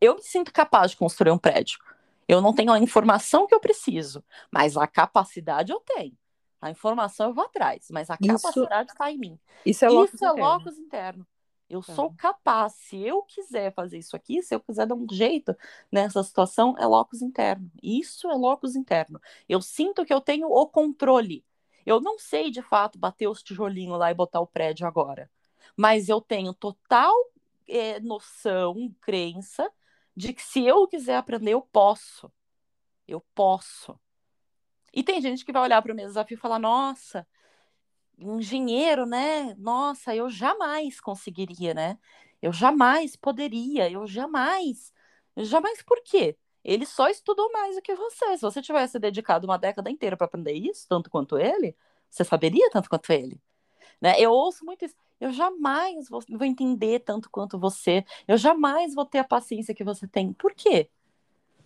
Eu me sinto capaz de construir um prédio. Eu não tenho a informação que eu preciso, mas a capacidade eu tenho. A informação eu vou atrás, mas a isso, capacidade está em mim. Isso é locus, isso é locus interno. Eu tá. sou capaz, se eu quiser fazer isso aqui, se eu quiser dar um jeito nessa situação, é locus interno. Isso é locus interno. Eu sinto que eu tenho o controle. Eu não sei de fato bater os tijolinhos lá e botar o prédio agora, mas eu tenho total é, noção, crença de que se eu quiser aprender, eu posso. Eu posso. E tem gente que vai olhar para o meu desafio e falar: nossa, engenheiro, né? Nossa, eu jamais conseguiria, né? Eu jamais poderia, eu jamais. Jamais por quê? Ele só estudou mais do que você. Se você tivesse dedicado uma década inteira para aprender isso, tanto quanto ele, você saberia tanto quanto ele. Né? Eu ouço muito isso. Eu jamais vou entender tanto quanto você. Eu jamais vou ter a paciência que você tem. Por quê?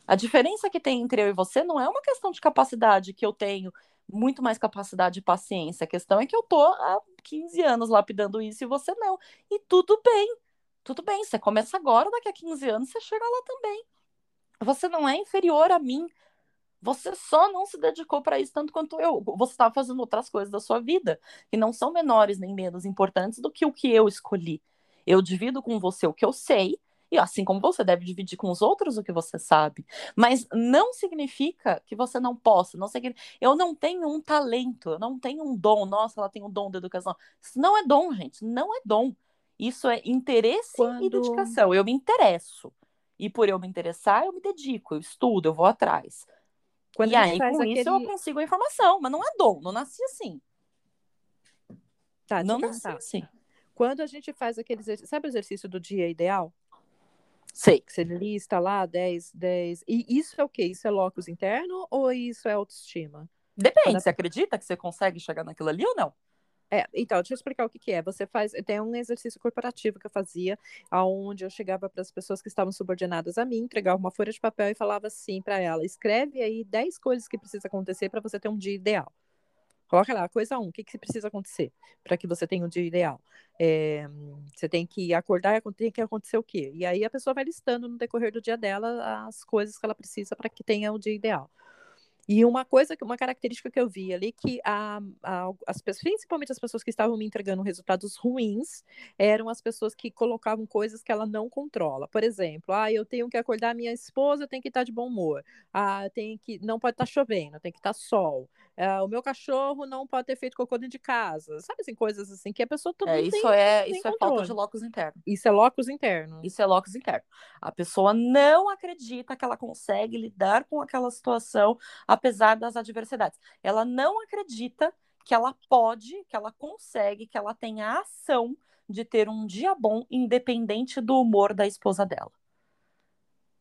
A diferença que tem entre eu e você não é uma questão de capacidade que eu tenho muito mais capacidade e paciência. A questão é que eu tô há 15 anos lapidando isso e você não. E tudo bem. Tudo bem, você começa agora, daqui a 15 anos você chega lá também. Você não é inferior a mim. Você só não se dedicou para isso tanto quanto eu. Você estava fazendo outras coisas da sua vida que não são menores nem menos importantes do que o que eu escolhi. Eu divido com você o que eu sei e assim como você deve dividir com os outros o que você sabe. Mas não significa que você não possa. Não significa... Eu não tenho um talento, eu não tenho um dom. Nossa, ela tem um dom da educação. Isso não é dom, gente. Não é dom. Isso é interesse Quando... e dedicação. Eu me interesso. E por eu me interessar, eu me dedico, eu estudo, eu vou atrás. Quando e aí, com aquele... isso, eu consigo a informação. Mas não é dom, não nasci assim. Tá, não nasci assim. Quando a gente faz aquele exercício, sabe o exercício do dia ideal? Sei. Que você lista lá 10, 10. E isso é o quê? Isso é locus interno ou isso é autoestima? Depende. Você acredita que você consegue chegar naquilo ali ou não? É, então, deixa eu explicar o que, que é. Você faz. Tem um exercício corporativo que eu fazia, onde eu chegava para as pessoas que estavam subordinadas a mim, entregava uma folha de papel e falava assim para ela: escreve aí 10 coisas que precisa acontecer para você ter um dia ideal. Coloca lá, coisa um, o que, que precisa acontecer para que você tenha um dia ideal? É, você tem que acordar, tem que acontecer o quê? E aí a pessoa vai listando no decorrer do dia dela as coisas que ela precisa para que tenha o dia ideal. E uma coisa, uma característica que eu vi ali que a, a, as pessoas, principalmente as pessoas que estavam me entregando resultados ruins, eram as pessoas que colocavam coisas que ela não controla. Por exemplo, ah, eu tenho que acordar minha esposa, tem que estar de bom humor. Ah, tem que não pode estar chovendo, tem que estar sol. Ah, o meu cachorro não pode ter feito cocô dentro de casa. Sabe assim, coisas assim que a pessoa todo é, isso tem, é isso controle. é falta de locus interno. Isso é locus interno. Isso é locus interno. A pessoa não acredita que ela consegue lidar com aquela situação apesar das adversidades. Ela não acredita que ela pode, que ela consegue, que ela tem a ação de ter um dia bom, independente do humor da esposa dela.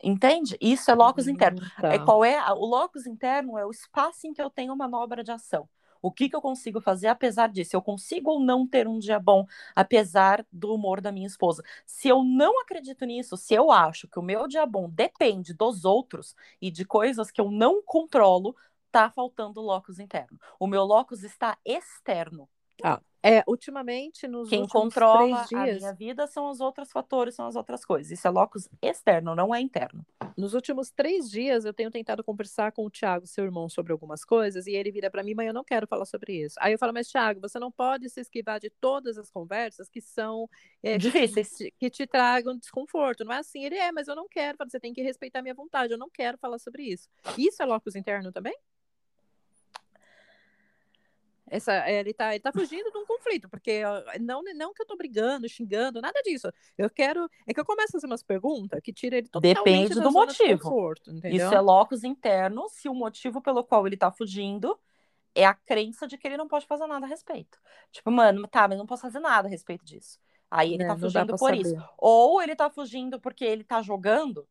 Entende? Isso é locus interno. Tá. É qual é o locus interno é o espaço em que eu tenho manobra de ação. O que, que eu consigo fazer apesar disso? Eu consigo ou não ter um dia bom apesar do humor da minha esposa? Se eu não acredito nisso, se eu acho que o meu dia bom depende dos outros e de coisas que eu não controlo, tá faltando locus interno. O meu locus está externo. Ah, é, ultimamente, nos Quem controla a minha vida são os outros fatores, são as outras coisas. Isso é locus externo, não é interno. Nos últimos três dias, eu tenho tentado conversar com o Thiago, seu irmão, sobre algumas coisas, e ele vira para mim, mas eu não quero falar sobre isso. Aí eu falo, mas Thiago, você não pode se esquivar de todas as conversas que são é, difíceis, que, que te tragam desconforto. Não é assim, ele é, mas eu não quero. Você tem que respeitar minha vontade, eu não quero falar sobre isso. Isso é locus interno também? Essa, é, ele, tá, ele tá fugindo de um conflito, porque não, não que eu tô brigando, xingando, nada disso. Eu quero. É que eu começo a fazer umas perguntas que tira ele totalmente Depende do motivo. Conforto, Isso é locus interno, se o motivo pelo qual ele tá fugindo é a crença de que ele não pode fazer nada a respeito. Tipo, mano, tá, mas não posso fazer nada a respeito disso. Aí ele é, tá fugindo por saber. isso. Ou ele tá fugindo porque ele tá jogando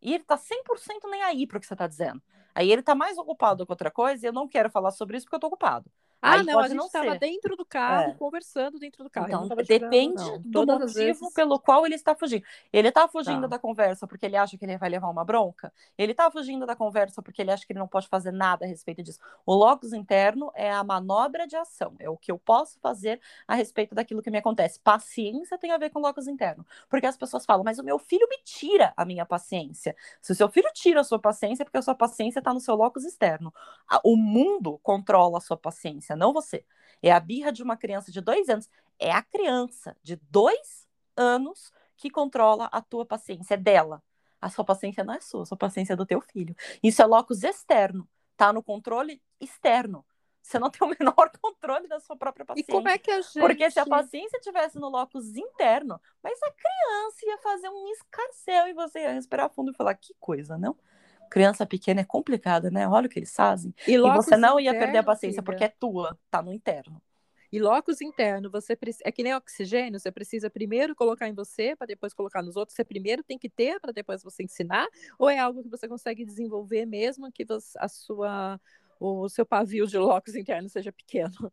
e ele tá 100% nem aí pro que você tá dizendo. Aí ele tá mais ocupado com outra coisa e eu não quero falar sobre isso porque eu tô ocupado. Ah, Aí não, a gente estava dentro do carro, é. conversando dentro do carro. Então, depende jogando, do motivo vezes... pelo qual ele está fugindo. Ele está fugindo tá. da conversa porque ele acha que ele vai levar uma bronca? Ele está fugindo da conversa porque ele acha que ele não pode fazer nada a respeito disso? O locus interno é a manobra de ação, é o que eu posso fazer a respeito daquilo que me acontece. Paciência tem a ver com locus interno, porque as pessoas falam, mas o meu filho me tira a minha paciência. Se o seu filho tira a sua paciência, é porque a sua paciência está no seu locus externo. O mundo controla a sua paciência não você. É a birra de uma criança de dois anos. É a criança de dois anos que controla a tua paciência, é dela. A sua paciência não é sua, a sua paciência é do teu filho. Isso é locus externo, tá no controle externo. Você não tem o (laughs) menor controle da sua própria paciência. E como é que a gente... Porque se a paciência tivesse no locus interno, mas a criança ia fazer um escarcel e você ia respirar fundo e falar, que coisa, não? Criança pequena é complicada, né? Olha o que eles fazem. E, e você não ia perder a paciência filha. porque é tua, tá no interno. E locus interno, você é que nem oxigênio, você precisa primeiro colocar em você para depois colocar nos outros. Você primeiro tem que ter para depois você ensinar, ou é algo que você consegue desenvolver mesmo que você, a sua o seu pavio de locus interno seja pequeno?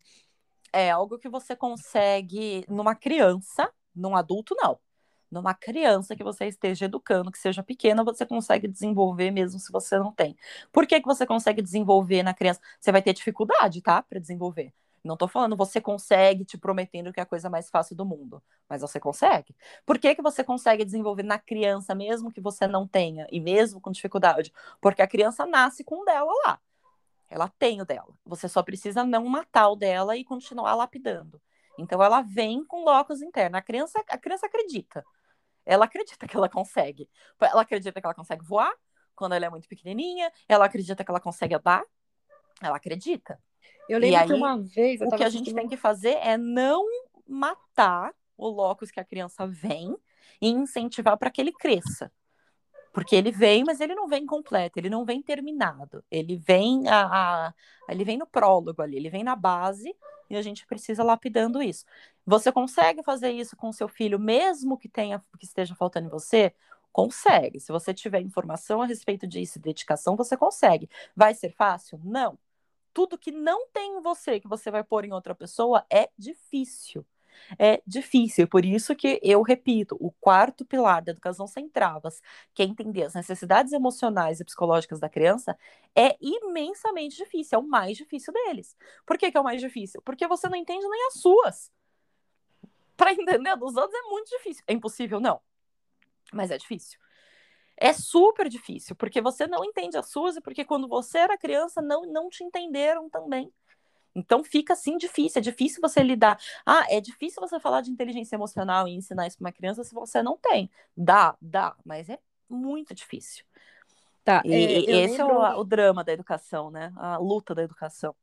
É algo que você consegue numa criança, num adulto não numa criança que você esteja educando, que seja pequena, você consegue desenvolver mesmo se você não tem. Por que, que você consegue desenvolver na criança? Você vai ter dificuldade, tá? Para desenvolver. Não tô falando você consegue te prometendo que é a coisa mais fácil do mundo, mas você consegue. Por que, que você consegue desenvolver na criança, mesmo que você não tenha, e mesmo com dificuldade? Porque a criança nasce com o dela lá. Ela tem o dela. Você só precisa não matar o dela e continuar lapidando. Então ela vem com locus interno. A criança, a criança acredita. Ela acredita que ela consegue. Ela acredita que ela consegue voar quando ela é muito pequenininha. Ela acredita que ela consegue andar. Ela acredita. Eu lembro aí, que uma vez. o que a gente tem que fazer é não matar o locus que a criança vem e incentivar para que ele cresça. Porque ele vem, mas ele não vem completo, ele não vem terminado. Ele vem a, a, ele vem no prólogo ali, ele vem na base e a gente precisa lapidando isso. Você consegue fazer isso com seu filho, mesmo que tenha que esteja faltando em você? Consegue. Se você tiver informação a respeito disso, dedicação, você consegue. Vai ser fácil? Não. tudo que não tem em você, que você vai pôr em outra pessoa, é difícil. É difícil, por isso que eu repito, o quarto pilar da educação sem travas, que é entender as necessidades emocionais e psicológicas da criança, é imensamente difícil, é o mais difícil deles. Por que, que é o mais difícil? Porque você não entende nem as suas. Para entender dos outros é muito difícil. É impossível, não. Mas é difícil. É super difícil, porque você não entende as suas e porque quando você era criança não, não te entenderam também. Então fica assim difícil, é difícil você lidar. Ah, é difícil você falar de inteligência emocional e ensinar isso para uma criança se você não tem. Dá, dá, mas é muito difícil. Tá, e, é, esse lembro... é o, o, drama da educação, né? A luta da educação.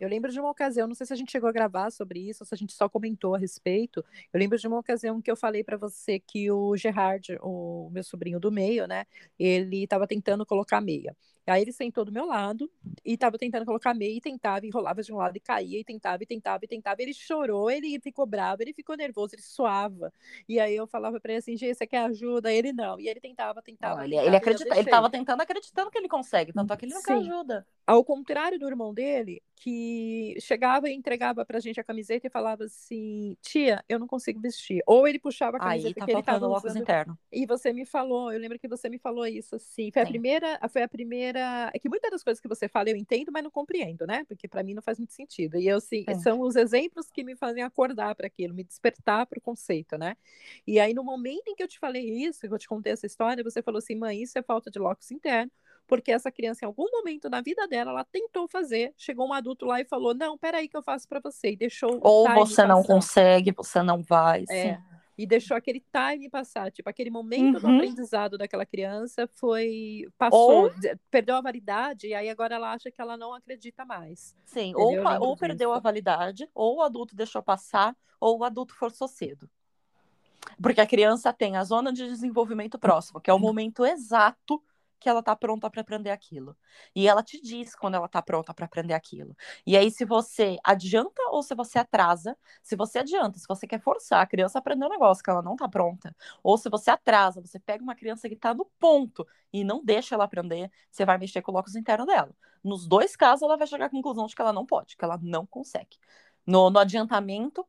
Eu lembro de uma ocasião, não sei se a gente chegou a gravar sobre isso, ou se a gente só comentou a respeito. Eu lembro de uma ocasião que eu falei para você que o Gerard, o meu sobrinho do meio, né, ele estava tentando colocar meia. Aí ele sentou do meu lado e estava tentando colocar meia e tentava, enrolava de um lado e caía, e tentava, e tentava, e tentava. Ele chorou, ele ficou bravo, ele ficou nervoso, ele suava. E aí eu falava para ele assim, você quer ajuda? Ele não. E ele tentava, tentava. Olha, ele acredita, ele estava tentando acreditando que ele consegue, tanto é que ele não Sim. quer ajuda. Ao contrário do irmão dele, que chegava e entregava pra gente a camiseta e falava assim, tia, eu não consigo vestir. Ou ele puxava a camiseta aí, tá que ele estava usando. interno. E você me falou, eu lembro que você me falou isso assim. Foi Sim. a primeira, foi a primeira é que muitas das coisas que você fala eu entendo, mas não compreendo, né? Porque para mim não faz muito sentido. E eu sim, é. são os exemplos que me fazem acordar para aquilo, me despertar para o conceito, né? E aí no momento em que eu te falei isso, que eu te contei essa história, você falou assim, mãe, isso é falta de locus interno, porque essa criança em algum momento na vida dela ela tentou fazer, chegou um adulto lá e falou, não, peraí que eu faço para você e deixou. Ou você não consegue, você não vai. É. Sim e deixou aquele time passar, tipo, aquele momento uhum. do aprendizado daquela criança foi passou, ou... perdeu a validade e aí agora ela acha que ela não acredita mais. Sim, ou, ou perdeu a validade, ou o adulto deixou passar, ou o adulto forçou cedo. Porque a criança tem a zona de desenvolvimento próximo, que é o momento exato que ela tá pronta para aprender aquilo. E ela te diz quando ela tá pronta para aprender aquilo. E aí, se você adianta ou se você atrasa, se você adianta, se você quer forçar a criança a aprender um negócio que ela não tá pronta, ou se você atrasa, você pega uma criança que tá no ponto e não deixa ela aprender, você vai mexer com o locus interno dela. Nos dois casos, ela vai chegar à conclusão de que ela não pode, que ela não consegue. No, no adiantamento,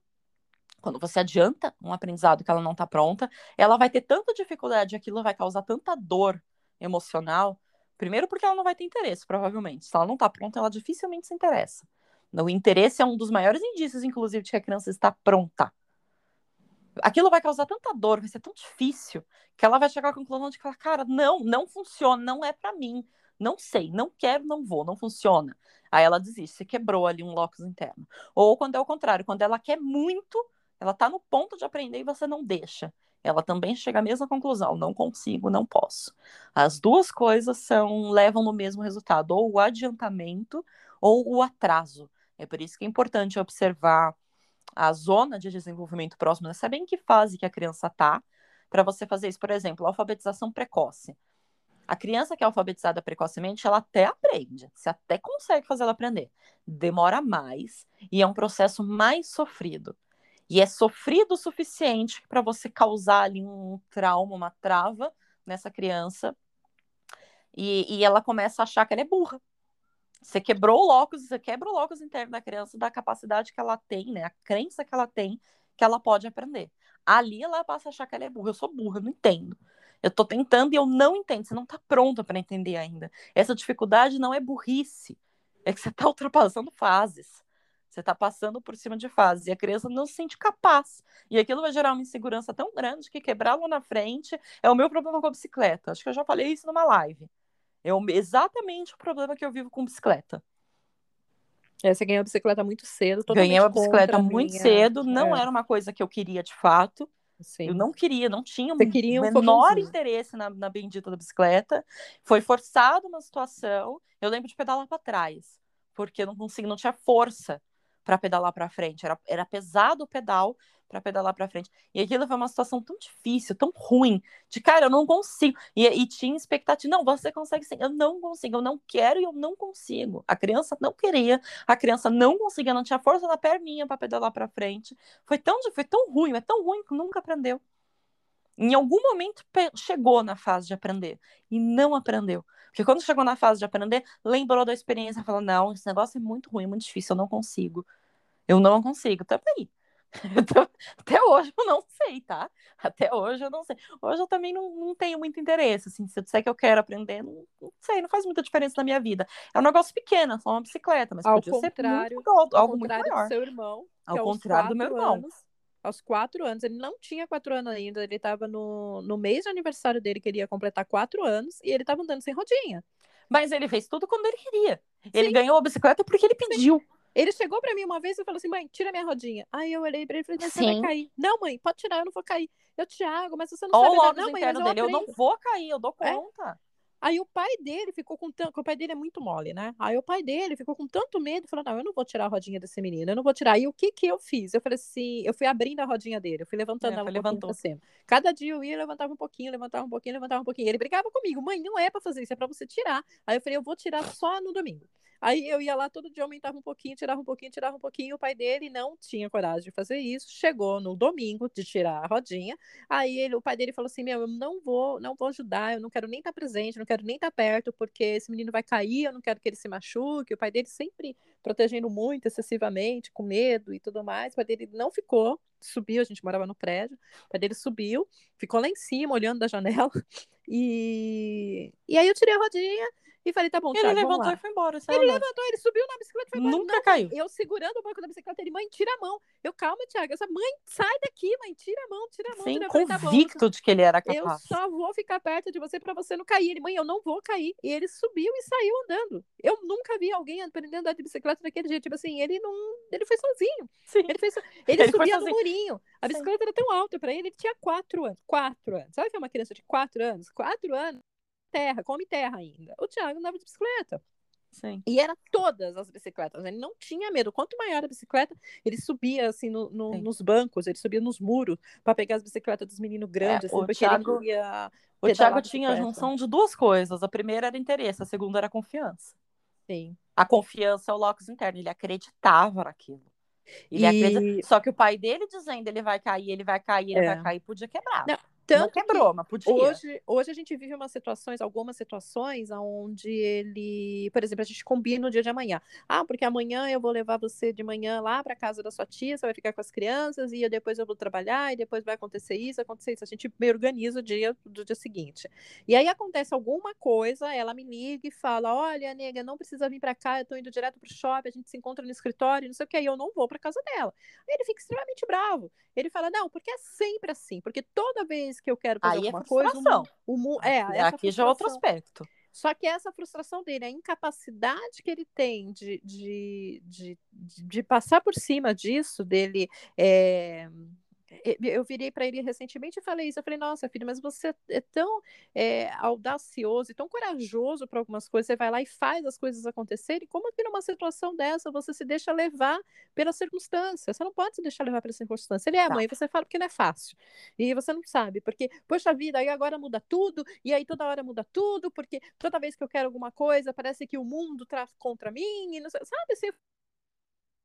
quando você adianta um aprendizado que ela não está pronta, ela vai ter tanta dificuldade, aquilo vai causar tanta dor emocional, primeiro porque ela não vai ter interesse, provavelmente. Se ela não está pronta, ela dificilmente se interessa. O interesse é um dos maiores indícios, inclusive, de que a criança está pronta. Aquilo vai causar tanta dor, vai ser tão difícil, que ela vai chegar à conclusão de que, cara, não, não funciona, não é para mim. Não sei, não quero, não vou, não funciona. Aí ela desiste, você quebrou ali um locus interno. Ou quando é o contrário, quando ela quer muito, ela está no ponto de aprender e você não deixa ela também chega à mesma conclusão: não consigo, não posso. As duas coisas são levam no mesmo resultado, ou o adiantamento ou o atraso. É por isso que é importante observar a zona de desenvolvimento próximo, né? saber em que fase que a criança está, para você fazer isso. Por exemplo, alfabetização precoce. A criança que é alfabetizada precocemente, ela até aprende, você até consegue fazer ela aprender. Demora mais e é um processo mais sofrido e é sofrido o suficiente para você causar ali um trauma, uma trava nessa criança, e, e, ela começa a achar que ela é burra. Você quebrou o locus, você quebra o locus interno da criança da capacidade que ela tem, né? A crença que ela tem que ela pode aprender. Ali ela passa a achar que ela é burra. Eu sou burra, não entendo. Eu tô tentando e eu não entendo. Você não tá pronta para entender ainda. Essa dificuldade não é burrice. É que você tá (laughs) ultrapassando fases. Você está passando por cima de fases e a criança não se sente capaz. E aquilo vai gerar uma insegurança tão grande que quebrar lá na frente é o meu problema com a bicicleta. Acho que eu já falei isso numa live. É exatamente o problema que eu vivo com bicicleta. É, você ganhou a bicicleta muito cedo. Ganhei uma bicicleta muito minha... cedo. Não é. era uma coisa que eu queria de fato. Sim. Eu não queria, não tinha o um menor interesse na, na bendita da bicicleta. Foi forçado uma situação. Eu lembro de pedalar para trás, porque eu não consegui, não tinha força para pedalar para frente. Era, era pesado o pedal para pedalar para frente. E aquilo foi uma situação tão difícil, tão ruim, de cara, eu não consigo. E, e tinha expectativa, não, você consegue sim. Eu não consigo, eu não quero e eu não consigo. A criança não queria, a criança não conseguia, não tinha força na perninha para pedalar para frente. Foi tão, foi tão ruim, é tão ruim que nunca aprendeu. Em algum momento chegou na fase de aprender e não aprendeu, Porque quando chegou na fase de aprender, lembrou da experiência, falou: não, esse negócio é muito ruim, muito difícil, eu não consigo. Eu não consigo também. (laughs) Até hoje eu não sei, tá? Até hoje eu não sei. Hoje eu também não, não tenho muito interesse, assim, se eu disser que eu quero aprender, não, não, sei, não faz muita diferença na minha vida. É um negócio pequeno, é só uma bicicleta, mas ao podia contrário, ser muito, algo ao muito contrário maior. do seu irmão, Ao aos contrário do meu irmão. anos, aos quatro anos, ele não tinha quatro anos ainda, ele estava no, no mês de aniversário dele, que ele ia completar quatro anos, e ele estava andando sem rodinha. Mas ele fez tudo quando ele queria. Ele Sim. ganhou a bicicleta porque ele pediu. Ele chegou pra mim uma vez e falou assim: mãe, tira minha rodinha. Aí eu olhei pra ele e falei: mas você vai cair. Não, mãe, pode tirar, eu não vou cair. Eu, Thiago, mas você não Olha o sabe andar. logos Não, mãe, eu dele. Eu não vou cair, eu dou É. conta. Aí o pai dele ficou com tanto. O pai dele é muito mole, né? Aí o pai dele ficou com tanto medo, falou: Não, eu não vou tirar a rodinha desse menino, eu não vou tirar. E o que que eu fiz? Eu falei assim: Eu fui abrindo a rodinha dele, eu fui levantando É, ela um pouquinho levantou. Cada dia eu ia, levantava um pouquinho, levantava um pouquinho, levantava um pouquinho. Ele brigava comigo: Mãe, não é pra fazer isso, é pra você tirar. Aí eu falei: Eu vou tirar só no domingo. Aí eu ia lá todo dia, aumentava um pouquinho, tirava um pouquinho, tirava um pouquinho. O pai dele não tinha coragem de fazer isso. Chegou no domingo de tirar a rodinha. Aí ele, o pai dele falou assim: Meu, eu não vou, não vou ajudar, eu não quero nem estar presente, não quero nem estar perto, porque esse menino vai cair, eu não quero que ele se machuque. O pai dele sempre protegendo muito, excessivamente, com medo e tudo mais. O pai dele não ficou, subiu, a gente morava no prédio. O pai dele subiu, ficou lá em cima, olhando da janela. (laughs) E, e aí eu tirei a rodinha e falei: Tá bom, Ele Thiago, levantou lá. e foi embora. Ele levantou, ele subiu na bicicleta e foi embora. Nunca Não, caiu. Eu segurando o banco da bicicleta, ele, mãe, tira a mão. Eu, calma, Thiago. Essa mãe, sai daqui, mãe, tira a mão, tira a mão, Sim, tira a mão. Eu falei, tá convicto de que ele era eu capaz. só vou ficar perto de você pra você não cair. Ele, mãe, eu não vou cair. E ele subiu e saiu andando. Eu nunca vi alguém aprendendo a andar de bicicleta daquele jeito. Tipo assim, ele não. Ele foi sozinho. Sim. Ele, fez, ele, (laughs) Ele subia no murinho. A Sim. bicicleta era tão alta pra ele, ele tinha quatro anos. Quatro anos. Sabe que é uma criança de quatro anos? Quatro anos, terra, come terra ainda. O Thiago andava de bicicleta. Sim. E era todas as bicicletas. Ele não tinha medo. Quanto maior a bicicleta, ele subia assim no- no- nos bancos, ele subia nos muros para pegar as bicicletas dos meninos grandes, assim, É, o porque Thiago- ele queria O Thiago tinha a junção de duas coisas. A primeira era interesse, a segunda era confiança. Sim. A confiança é o locus interno, ele acreditava naquilo. Ele E- acredita... Só que o pai dele dizendo ele vai cair, ele vai cair, ele É. vai cair, podia quebrar. Não, Tanto que quebrou, mas podia. Hoje, hoje a gente vive umas situações, algumas situações, onde ele, por exemplo, a gente combina no dia de amanhã. Ah, porque amanhã eu vou levar você de manhã lá para casa da sua tia, você vai ficar com as crianças, e eu- depois eu vou trabalhar, e depois vai acontecer isso, acontecer isso. A gente organiza o dia do dia seguinte. E aí acontece alguma coisa, ela me liga e fala: Olha, nega, não precisa vir para cá, eu tô indo direto pro shopping, a gente se encontra no escritório, não sei o que, aí eu não vou para casa dela. Aí ele fica extremamente bravo. Ele fala: Não, porque é sempre assim, porque toda vez que eu quero fazer Aí é alguma coisa, o frustração. mu- o mu- é, Aqui- Aqui já é outro aspecto. Só que essa frustração dele, a incapacidade que ele tem de, de, de, de, de passar por cima disso, dele. é, Eu virei para ele recentemente e falei isso. Eu falei, nossa, filho, mas você é tão é, audacioso e tão corajoso para algumas coisas. Você vai lá e faz as coisas acontecerem. Como que numa situação dessa você se deixa levar pela circunstância? Você não pode se deixar levar pela circunstância. Ele é, Tá. mãe, você fala porque não é fácil. E você não sabe, porque, poxa vida, aí agora muda tudo, e aí toda hora muda tudo, porque toda vez que eu quero alguma coisa, parece que o mundo tá contra mim, e não sei, sabe assim,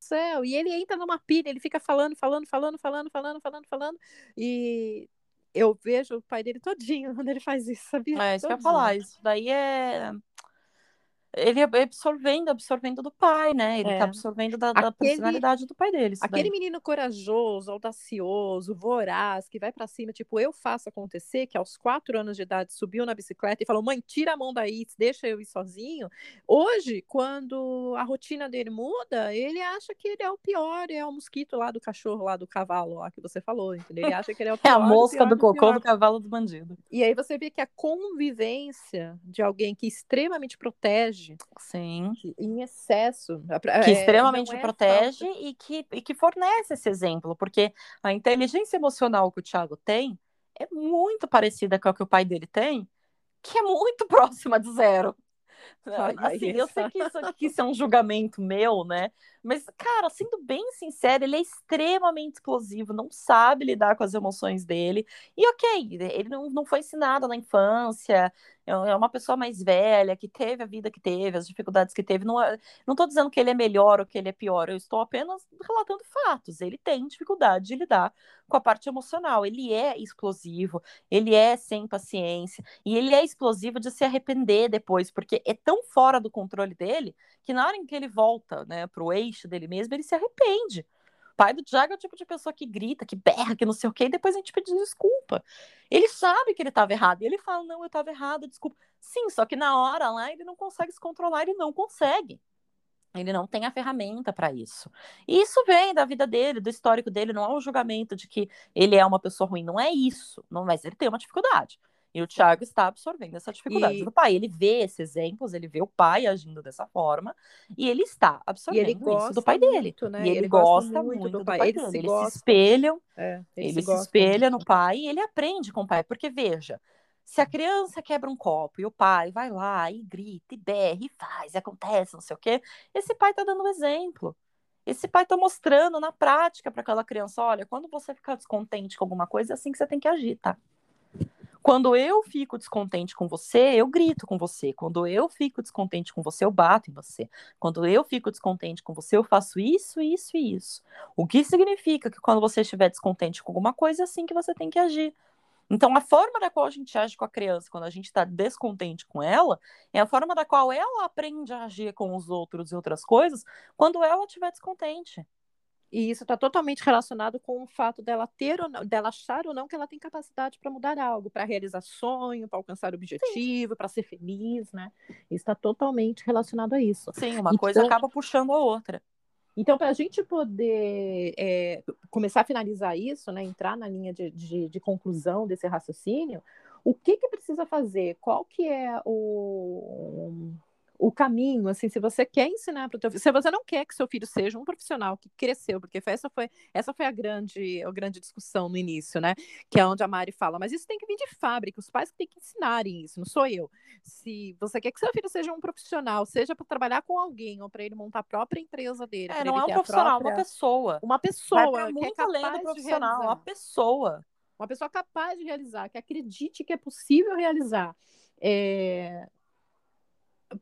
céu, e ele entra numa pilha, ele fica falando, falando, falando, falando, falando, falando, falando, e eu vejo o pai dele todinho (laughs) quando ele faz isso, sabia? É isso que eu ia falar. Isso daí é. Ele é absorvendo, absorvendo do pai, né? Ele É. tá absorvendo da, da Aquele- personalidade do pai dele. Aquele daí. menino corajoso, audacioso, voraz, que vai pra cima, tipo, eu faço acontecer, que aos quatro anos de idade subiu na bicicleta e falou: mãe, tira a mão daí, deixa eu ir sozinho. Hoje, quando a rotina dele muda, ele acha que ele é o pior, é o mosquito lá do cachorro, lá do cavalo, lá que você falou, entendeu? Ele acha que ele é o (laughs) É pior. a mosca pior, do cocô pior. do cavalo do bandido. E aí você vê que a convivência de alguém que extremamente protege, Sim. que em excesso, Que é, extremamente é protege e que, e que fornece esse exemplo, porque a inteligência emocional que o Thiago tem é muito parecida com a que o pai dele tem, que é muito (laughs) próxima de zero. Assim, eu sei que isso, que isso é um julgamento meu, né? Mas, cara, sendo bem sincero, ele é extremamente explosivo, não sabe lidar com as emoções dele. E ok, ele não, não foi ensinado na infância, é, é uma pessoa mais velha, que teve a vida que teve, as dificuldades que teve. Não estou dizendo que ele é melhor ou que ele é pior, eu estou apenas relatando fatos. Ele tem dificuldade de lidar com a parte emocional. Ele é explosivo, ele é sem paciência, e ele é explosivo de se arrepender depois, porque é tão fora do controle dele que na hora em que ele volta né, para o eixo dele mesmo, ele se arrepende pai do Thiago é o tipo de pessoa que grita, que berra, que não sei o quê, e depois a gente pede desculpa. Ele sabe que ele estava errado, e ele fala, não, eu estava errado, desculpa. Sim, só que na hora lá ele não consegue se controlar, ele não consegue. Ele não tem a ferramenta para isso. E isso vem da vida dele, do histórico dele, não é um julgamento de que ele é uma pessoa ruim, não é isso. Não, mas ele tem uma dificuldade. E o Thiago está absorvendo essa dificuldade e... do pai. Ele vê esses exemplos, ele vê o pai agindo dessa forma, e ele está absorvendo isso do pai dele. Muito, né? E ele, ele gosta, gosta, muito do, do pai, pai eles dele. Se eles se espelham, é, eles ele se, se espelha muito. no pai e ele aprende com o pai. Porque, veja, se a criança quebra um copo e o pai vai lá e grita, e berra, e faz, e acontece, não sei o quê, esse pai está dando um exemplo. Esse pai está mostrando na prática para aquela criança: olha, quando você ficar descontente com alguma coisa, é assim que você tem que agir, tá? Quando eu fico descontente com você, eu grito com você. Quando eu fico descontente com você, eu bato em você. Quando eu fico descontente com você, eu faço isso, isso e isso. O que significa que quando você estiver descontente com alguma coisa, é assim que você tem que agir. Então, a forma da qual a gente age com a criança quando a gente está descontente com ela é a forma da qual ela aprende a agir com os outros e outras coisas quando ela estiver descontente. E isso está totalmente relacionado com o fato dela ter ou não, dela achar ou não que ela tem capacidade para mudar algo, para realizar sonho, para alcançar objetivo, para ser feliz, né? Isso está totalmente relacionado a isso. Sim, uma então, coisa acaba puxando a outra. Então, para a gente poder é, começar a finalizar isso, né, entrar na linha de, de, de conclusão desse raciocínio, o que, que precisa fazer? Qual que é o o caminho, assim, se você quer ensinar para o teu filho, se você não quer que seu filho seja um profissional que cresceu, porque essa foi essa foi a grande a grande discussão no início, né? Que é onde a Mari fala, mas isso tem que vir de fábrica, os pais que têm que ensinarem isso, não sou eu. Se você quer que seu filho seja um profissional, seja para trabalhar com alguém ou para ele montar a própria empresa dele, é, não é um profissional, própria... uma pessoa, uma pessoa que é além do profissional, uma pessoa, uma pessoa capaz de realizar, que acredite que é possível realizar. É,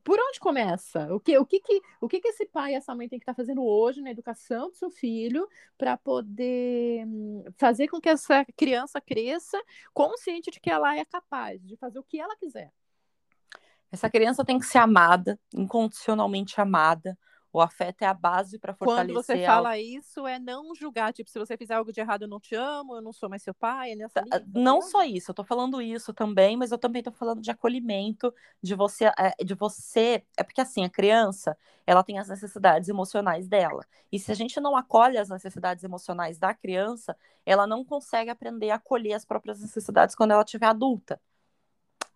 por onde começa? O que, o que, que, o que, que esse pai e essa mãe tem que estar tá fazendo hoje na educação do seu filho para poder hum, fazer com que essa criança cresça consciente de que ela é capaz de fazer o que ela quiser? Essa criança tem que ser amada, incondicionalmente amada, o afeto é a base para fortalecer. Quando você fala isso, é não julgar. Tipo, se você fizer algo de errado, eu não te amo, eu não sou mais seu pai. É nessa linha, tá não só isso, eu tô falando isso também, mas eu também tô falando de acolhimento, de você, é, de você. É porque assim, a criança, ela tem as necessidades emocionais dela. E se a gente não acolhe as necessidades emocionais da criança, ela não consegue aprender a acolher as próprias necessidades quando ela estiver adulta.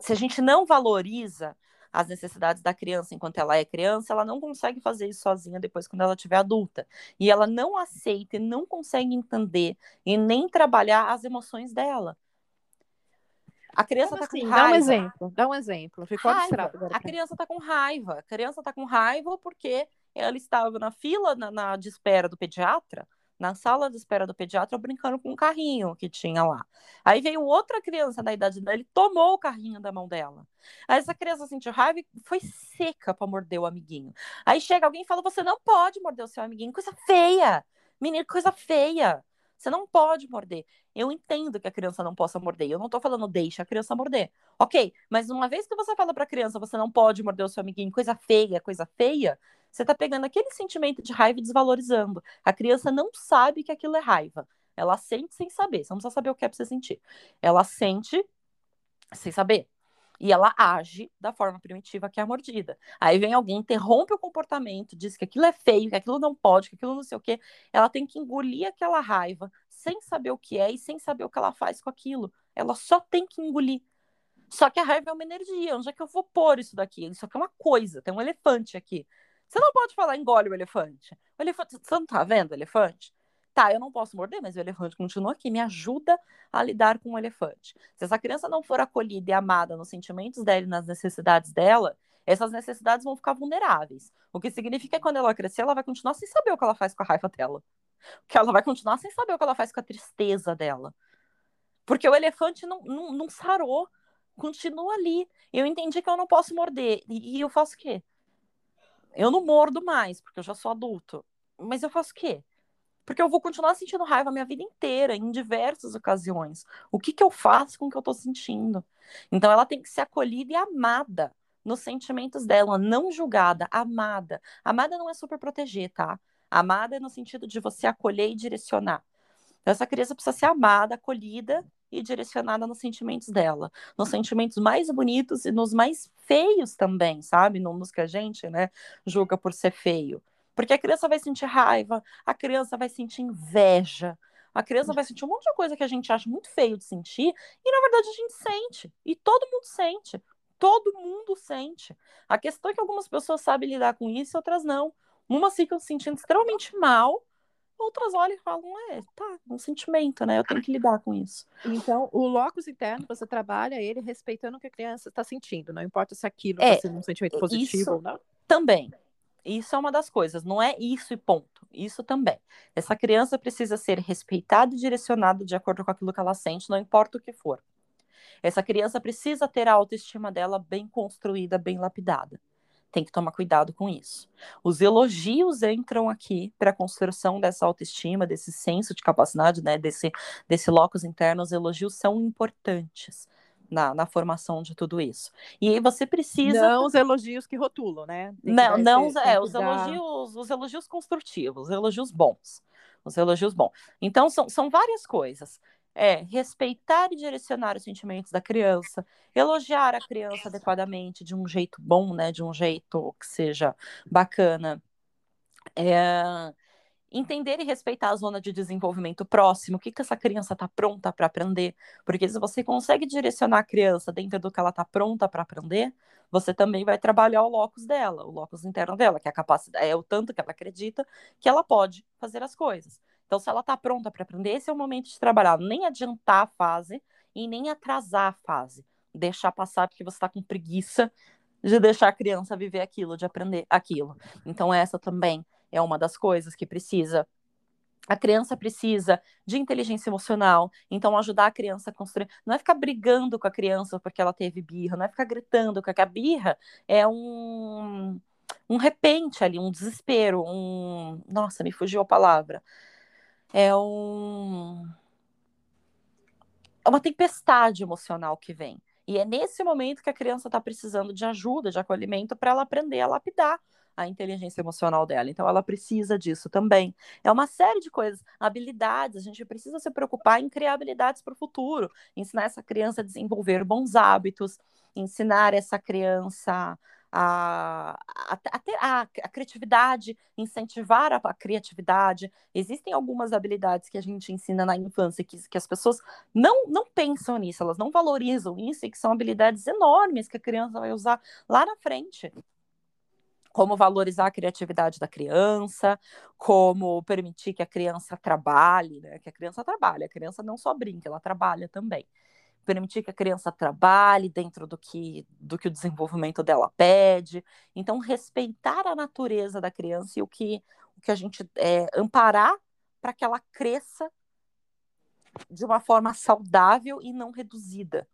Se a gente não valoriza as necessidades da criança enquanto ela é criança, ela não consegue fazer isso sozinha depois quando ela estiver adulta. E ela não aceita e não consegue entender e nem trabalhar as emoções dela. A criança está assim? com raiva. Dá um exemplo, dá um exemplo. Ficou raiva. A criança está com raiva. A criança está com raiva porque ela estava na fila, na, na de espera do pediatra, na sala de espera do pediatra brincando com um carrinho que tinha lá. Aí veio outra criança da idade dela, ele tomou o carrinho da mão dela. Aí essa criança sentiu raiva e foi seca para morder o amiguinho. Aí chega alguém e fala: Você não pode morder o seu amiguinho, coisa feia. Menino, coisa feia. Você não pode morder. Eu entendo que a criança não possa morder. Eu não tô falando deixa a criança morder. Ok, mas uma vez que você fala pra criança você não pode morder o seu amiguinho, coisa feia, coisa feia, você está pegando aquele sentimento de raiva e desvalorizando. A criança não sabe que aquilo é raiva. Ela sente sem saber. Você não precisa saber o que é para você sentir. Ela sente sem saber. E ela age da forma primitiva que é a mordida. Aí vem alguém, interrompe o comportamento, diz que aquilo é feio, que aquilo não pode, que aquilo não sei o quê. Ela tem que engolir aquela raiva sem saber o que é e sem saber o que ela faz com aquilo. Ela só tem que engolir. Só que a raiva é uma energia. Onde é que eu vou pôr isso daqui? Isso aqui é uma coisa. Tem um elefante aqui. Você não pode falar engole o elefante. O elefante, você não tá vendo o elefante? Tá, eu não posso morder, mas o elefante continua aqui, me ajuda a lidar com o elefante. Se essa criança não for acolhida e amada nos sentimentos dela e nas necessidades dela, essas necessidades vão ficar vulneráveis. O que significa que quando ela crescer, ela vai continuar sem saber o que ela faz com a raiva dela. Que ela vai continuar sem saber o que ela faz com a tristeza dela. Porque o elefante não, não, não sarou continua ali. Eu entendi que eu não posso morder. E, e eu faço o quê? Eu não mordo mais, porque eu já sou adulto. Mas eu faço o quê? Porque eu vou continuar sentindo raiva a minha vida inteira, em diversas ocasiões. O que, que eu faço com o que eu tô sentindo? Então ela tem que ser acolhida e amada nos sentimentos dela, não julgada, amada. Amada não é super proteger, tá? Amada é no sentido de você acolher e direcionar. Então, essa criança precisa ser amada, acolhida e direcionada nos sentimentos dela, nos sentimentos mais bonitos e nos mais feios também, sabe? Não nos que a gente, né, julga por ser feio. Porque a criança vai sentir raiva, a criança vai sentir inveja, a criança vai sentir um monte de coisa que a gente acha muito feio de sentir, e na verdade a gente sente. E todo mundo sente. Todo mundo sente. A questão é que algumas pessoas sabem lidar com isso e outras não. Umas ficam se sentindo extremamente mal, outras olham e falam, é, tá, um sentimento, né? Eu tenho que lidar com isso. Então, o locus interno, você trabalha ele respeitando o que a criança está sentindo, não importa se aquilo está é, sendo um sentimento positivo ou não. Também. Isso é uma das coisas, não é isso e ponto. Isso também. Essa criança precisa ser respeitada e direcionada de acordo com aquilo que ela sente, não importa o que for. Essa criança precisa ter a autoestima dela bem construída, bem lapidada. Tem que tomar cuidado com isso. Os elogios entram aqui para a construção dessa autoestima, desse senso de capacidade, né, desse, desse locus interno. Os elogios são importantes na, na formação de tudo isso. E você precisa. Não os elogios que rotulam, né? não, não é, os elogios, os elogios construtivos, os elogios bons. Os elogios bons. Então, são, são várias coisas. É respeitar e direcionar os sentimentos da criança, elogiar a criança adequadamente, de um jeito bom, né? De um jeito que seja bacana. É, entender e respeitar a zona de desenvolvimento próximo, o que, que essa criança está pronta para aprender, porque se você consegue direcionar a criança dentro do que ela está pronta para aprender, você também vai trabalhar o locus dela, o locus interno dela, que é a capacidade, é o tanto que ela acredita que ela pode fazer as coisas. Então, se ela está pronta para aprender, esse é o momento de trabalhar, nem adiantar a fase e nem atrasar a fase, deixar passar porque você está com preguiça de deixar a criança viver aquilo, de aprender aquilo. Então, essa também é uma das coisas que precisa. A criança precisa de inteligência emocional, então ajudar a criança a construir. Não é ficar brigando com a criança porque ela teve birra, não é ficar gritando, porque a birra é um, um repente ali, um desespero, um. Nossa, me fugiu a palavra. É um. É uma tempestade emocional que vem. E é nesse momento que a criança está precisando de ajuda, de acolhimento, para ela aprender a lapidar a inteligência emocional dela. Então, ela precisa disso também. É uma série de coisas, habilidades. A gente precisa se preocupar em criar habilidades para o futuro, ensinar essa criança a desenvolver bons hábitos, ensinar essa criança a, a, a, a, criatividade, incentivar a, a, criatividade. Existem algumas habilidades que a gente ensina na infância que, que as pessoas não, não pensam nisso, elas não valorizam isso, e que são habilidades enormes que a criança vai usar lá na frente como valorizar a criatividade da criança, como permitir que a criança trabalhe, né? Que a criança trabalhe, a criança não só brinca, ela trabalha também. Permitir que a criança trabalhe dentro do que, do que o desenvolvimento dela pede. Então, respeitar a natureza da criança e o que, o que a gente é, amparar para que ela cresça de uma forma (laughs) saudável e não reduzida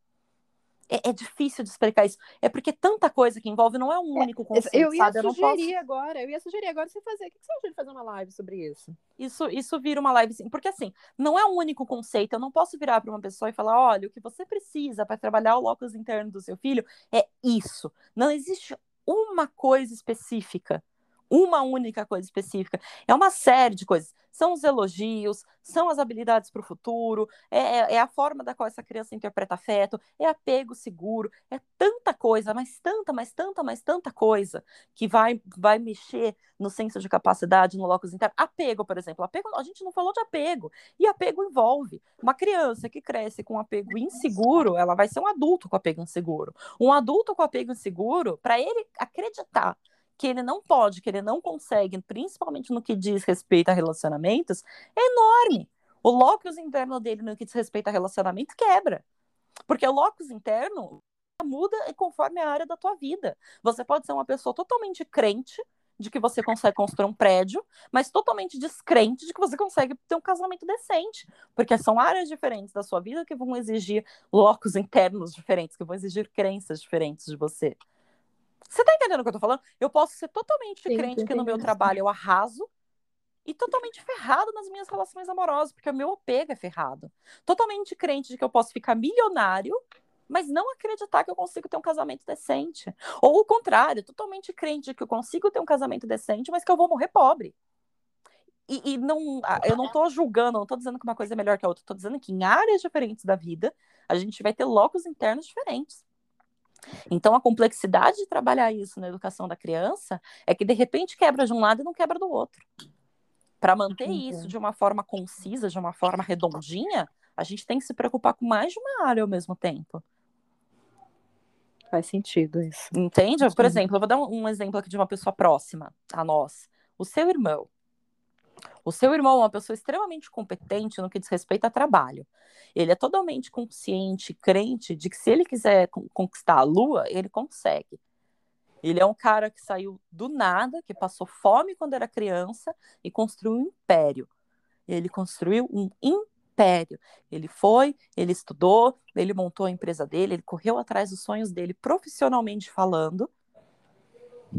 é, é, difícil de explicar isso. É porque tanta coisa que envolve, não é um é, único conceito, eu ia sabe? Eu sugerir posso... agora, eu ia sugerir agora você fazer. O que você acha de fazer uma live sobre isso? Isso, isso vira uma live, sim. Porque assim, não é um único conceito. Eu não posso virar para uma pessoa e falar: olha, o que você precisa para trabalhar o locus interno do seu filho é isso. Não existe uma coisa específica uma única coisa específica. É uma série de coisas. São os elogios, são as habilidades para o futuro, é, é, é, a forma da qual essa criança interpreta afeto, é apego seguro, é tanta coisa, mas tanta, mas tanta, mas tanta coisa que vai, vai mexer no senso de capacidade, no locus interno. Apego, por exemplo. Apego, a gente não falou de apego. E apego envolve uma criança que cresce com apego inseguro, ela vai ser um adulto com apego inseguro. Um adulto com apego inseguro, para ele acreditar que ele não pode, que ele não consegue, principalmente no que diz respeito a relacionamentos, é enorme. O locus interno dele no que diz respeito a relacionamento quebra. Porque o locus interno muda conforme a área da tua vida. Você pode ser uma pessoa totalmente crente, de que você consegue construir um prédio, mas totalmente descrente de que você consegue ter um casamento decente, porque são áreas diferentes da sua vida que vão exigir locos internos diferentes, que vão exigir crenças diferentes de você. Você tá entendendo o que eu tô falando? Eu posso ser totalmente Sim, crente que no meu trabalho eu arraso e totalmente ferrado nas minhas relações amorosas, porque o meu apego é ferrado. Totalmente crente de que eu posso ficar milionário mas não acreditar que eu consigo ter um casamento decente. Ou o contrário, totalmente crente de que eu consigo ter um casamento decente, mas que eu vou morrer pobre. E, e não, eu não estou julgando, não estou dizendo que uma coisa é melhor que a outra, estou dizendo que em áreas diferentes da vida, a gente vai ter locos internos diferentes. Então, a complexidade de trabalhar isso na educação da criança é que, de repente, quebra de um lado e não quebra do outro. Para manter isso de uma forma concisa, de uma forma redondinha, a gente tem que se preocupar com mais de uma área ao mesmo tempo. Faz sentido isso. Entende? Por exemplo, eu vou dar um exemplo aqui de uma pessoa próxima a nós. O seu irmão. O seu irmão é uma pessoa extremamente competente no que diz respeito a trabalho. Ele é totalmente consciente, crente de que se ele quiser conquistar a lua, ele consegue. Ele é um cara que saiu do nada, que passou fome quando era criança e construiu um império. Ele construiu um império. Ele foi, ele estudou, ele montou a empresa dele, ele correu atrás dos sonhos dele profissionalmente falando.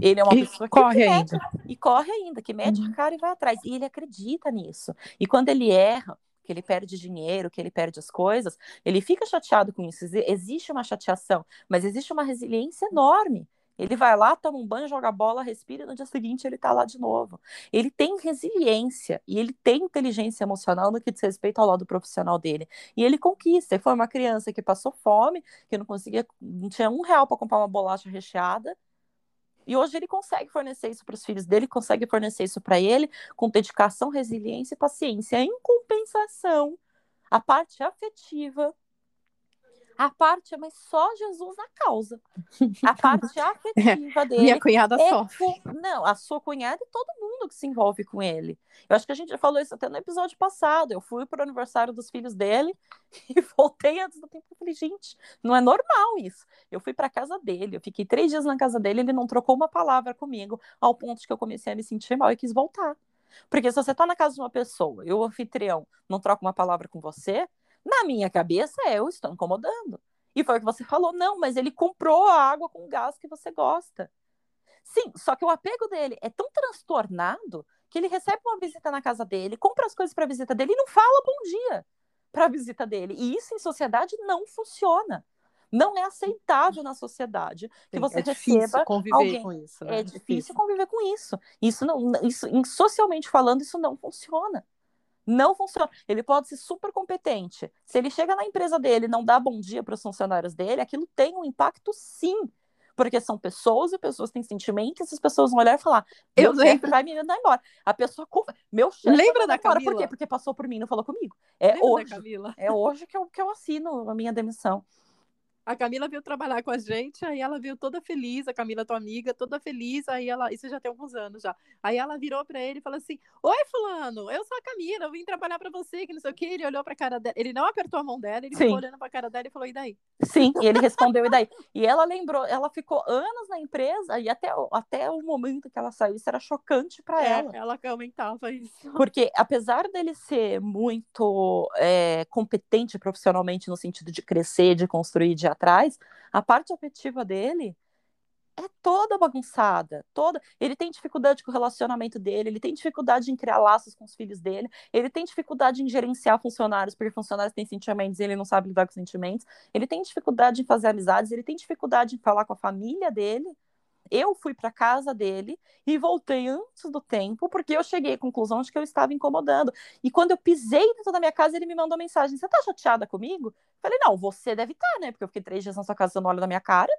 Ele é uma e pessoa que corre ainda. e corre ainda, que mete uhum. a cara e vai atrás. E ele acredita nisso. E quando ele erra, que ele perde dinheiro, que ele perde as coisas, ele fica chateado com isso. Existe uma chateação, mas existe uma resiliência enorme. Ele vai lá, toma um banho, joga bola, respira e no dia seguinte ele tá lá de novo. Ele tem resiliência e ele tem inteligência emocional no que diz respeito ao lado profissional dele. E ele conquista. Ele foi uma criança que passou fome, que não conseguia, não tinha um real para comprar uma bolacha recheada. E hoje ele consegue fornecer isso para os filhos dele, consegue fornecer isso para ele com dedicação, resiliência e paciência. Em compensação, a parte afetiva a parte, mas só Jesus na causa. A (laughs) parte afetiva dele. Minha cunhada é sofre. Com... Não, a sua cunhada e todo mundo que se envolve com ele. Eu acho que a gente já falou isso até no episódio passado. Eu fui para o aniversário dos filhos dele (laughs) e voltei antes do tempo. Eu falei, gente, não é normal isso. Eu fui para casa dele, eu fiquei três dias na casa dele, ele não trocou uma palavra comigo, ao ponto de que eu comecei a me sentir mal e quis voltar. Porque se você está na casa de uma pessoa e o anfitrião não troca uma palavra com você, na minha cabeça, eu estou incomodando. E foi o que você falou, não, mas ele comprou a água com gás que você gosta. Sim, só que o apego dele é tão transtornado que ele recebe uma visita na casa dele, compra as coisas para a visita dele e não fala bom dia para a visita dele. E isso em sociedade não funciona. Não é aceitável na sociedade que Sim, você é receba conviver alguém. com isso. Né? É, difícil, difícil conviver com isso. Isso não, isso, socialmente falando, isso não funciona. Não funciona. Ele pode ser super competente. Se ele chega na empresa dele e não dá bom dia para os funcionários dele, aquilo tem um impacto sim. Porque são pessoas e pessoas têm sentimentos, e essas pessoas vão olhar e falar: Eu lembro. vai me mandar embora. A pessoa, meu chefe. Lembra da Camila? Por quê? Porque passou por mim, não falou comigo. É Lembra hoje. É hoje que eu, que eu assino a minha demissão. A Camila veio trabalhar com a gente, aí ela veio toda feliz, a Camila, tua amiga, toda feliz, aí ela, isso já tem alguns anos já. Aí ela virou para ele e falou assim: Oi, Fulano, eu sou a Camila, eu vim trabalhar para você, que não sei o que. Ele olhou pra cara dela, ele não apertou a mão dela, ele Sim. ficou olhando pra cara dela e falou: E daí? Sim, e ele respondeu: E daí? E ela lembrou, ela ficou anos na empresa e até, até o momento que ela saiu, isso era chocante para é, ela. Ela comentava isso. Porque apesar dele ser muito é, competente profissionalmente no sentido de crescer, de construir, de atrás, a parte afetiva dele é toda bagunçada, toda. Ele tem dificuldade com o relacionamento dele, ele tem dificuldade em criar laços com os filhos dele, ele tem dificuldade em gerenciar funcionários, porque funcionários têm sentimentos e ele não sabe lidar com sentimentos. Ele tem dificuldade em fazer amizades, ele tem dificuldade em falar com a família dele. Eu fui para casa dele e voltei antes do tempo, porque eu cheguei à conclusão de que eu estava incomodando. E quando eu pisei dentro da minha casa, ele me mandou mensagem: Você tá chateada comigo? Falei: Não, você deve estar, tá, né? Porque eu fiquei três dias na sua casa, você não na minha cara.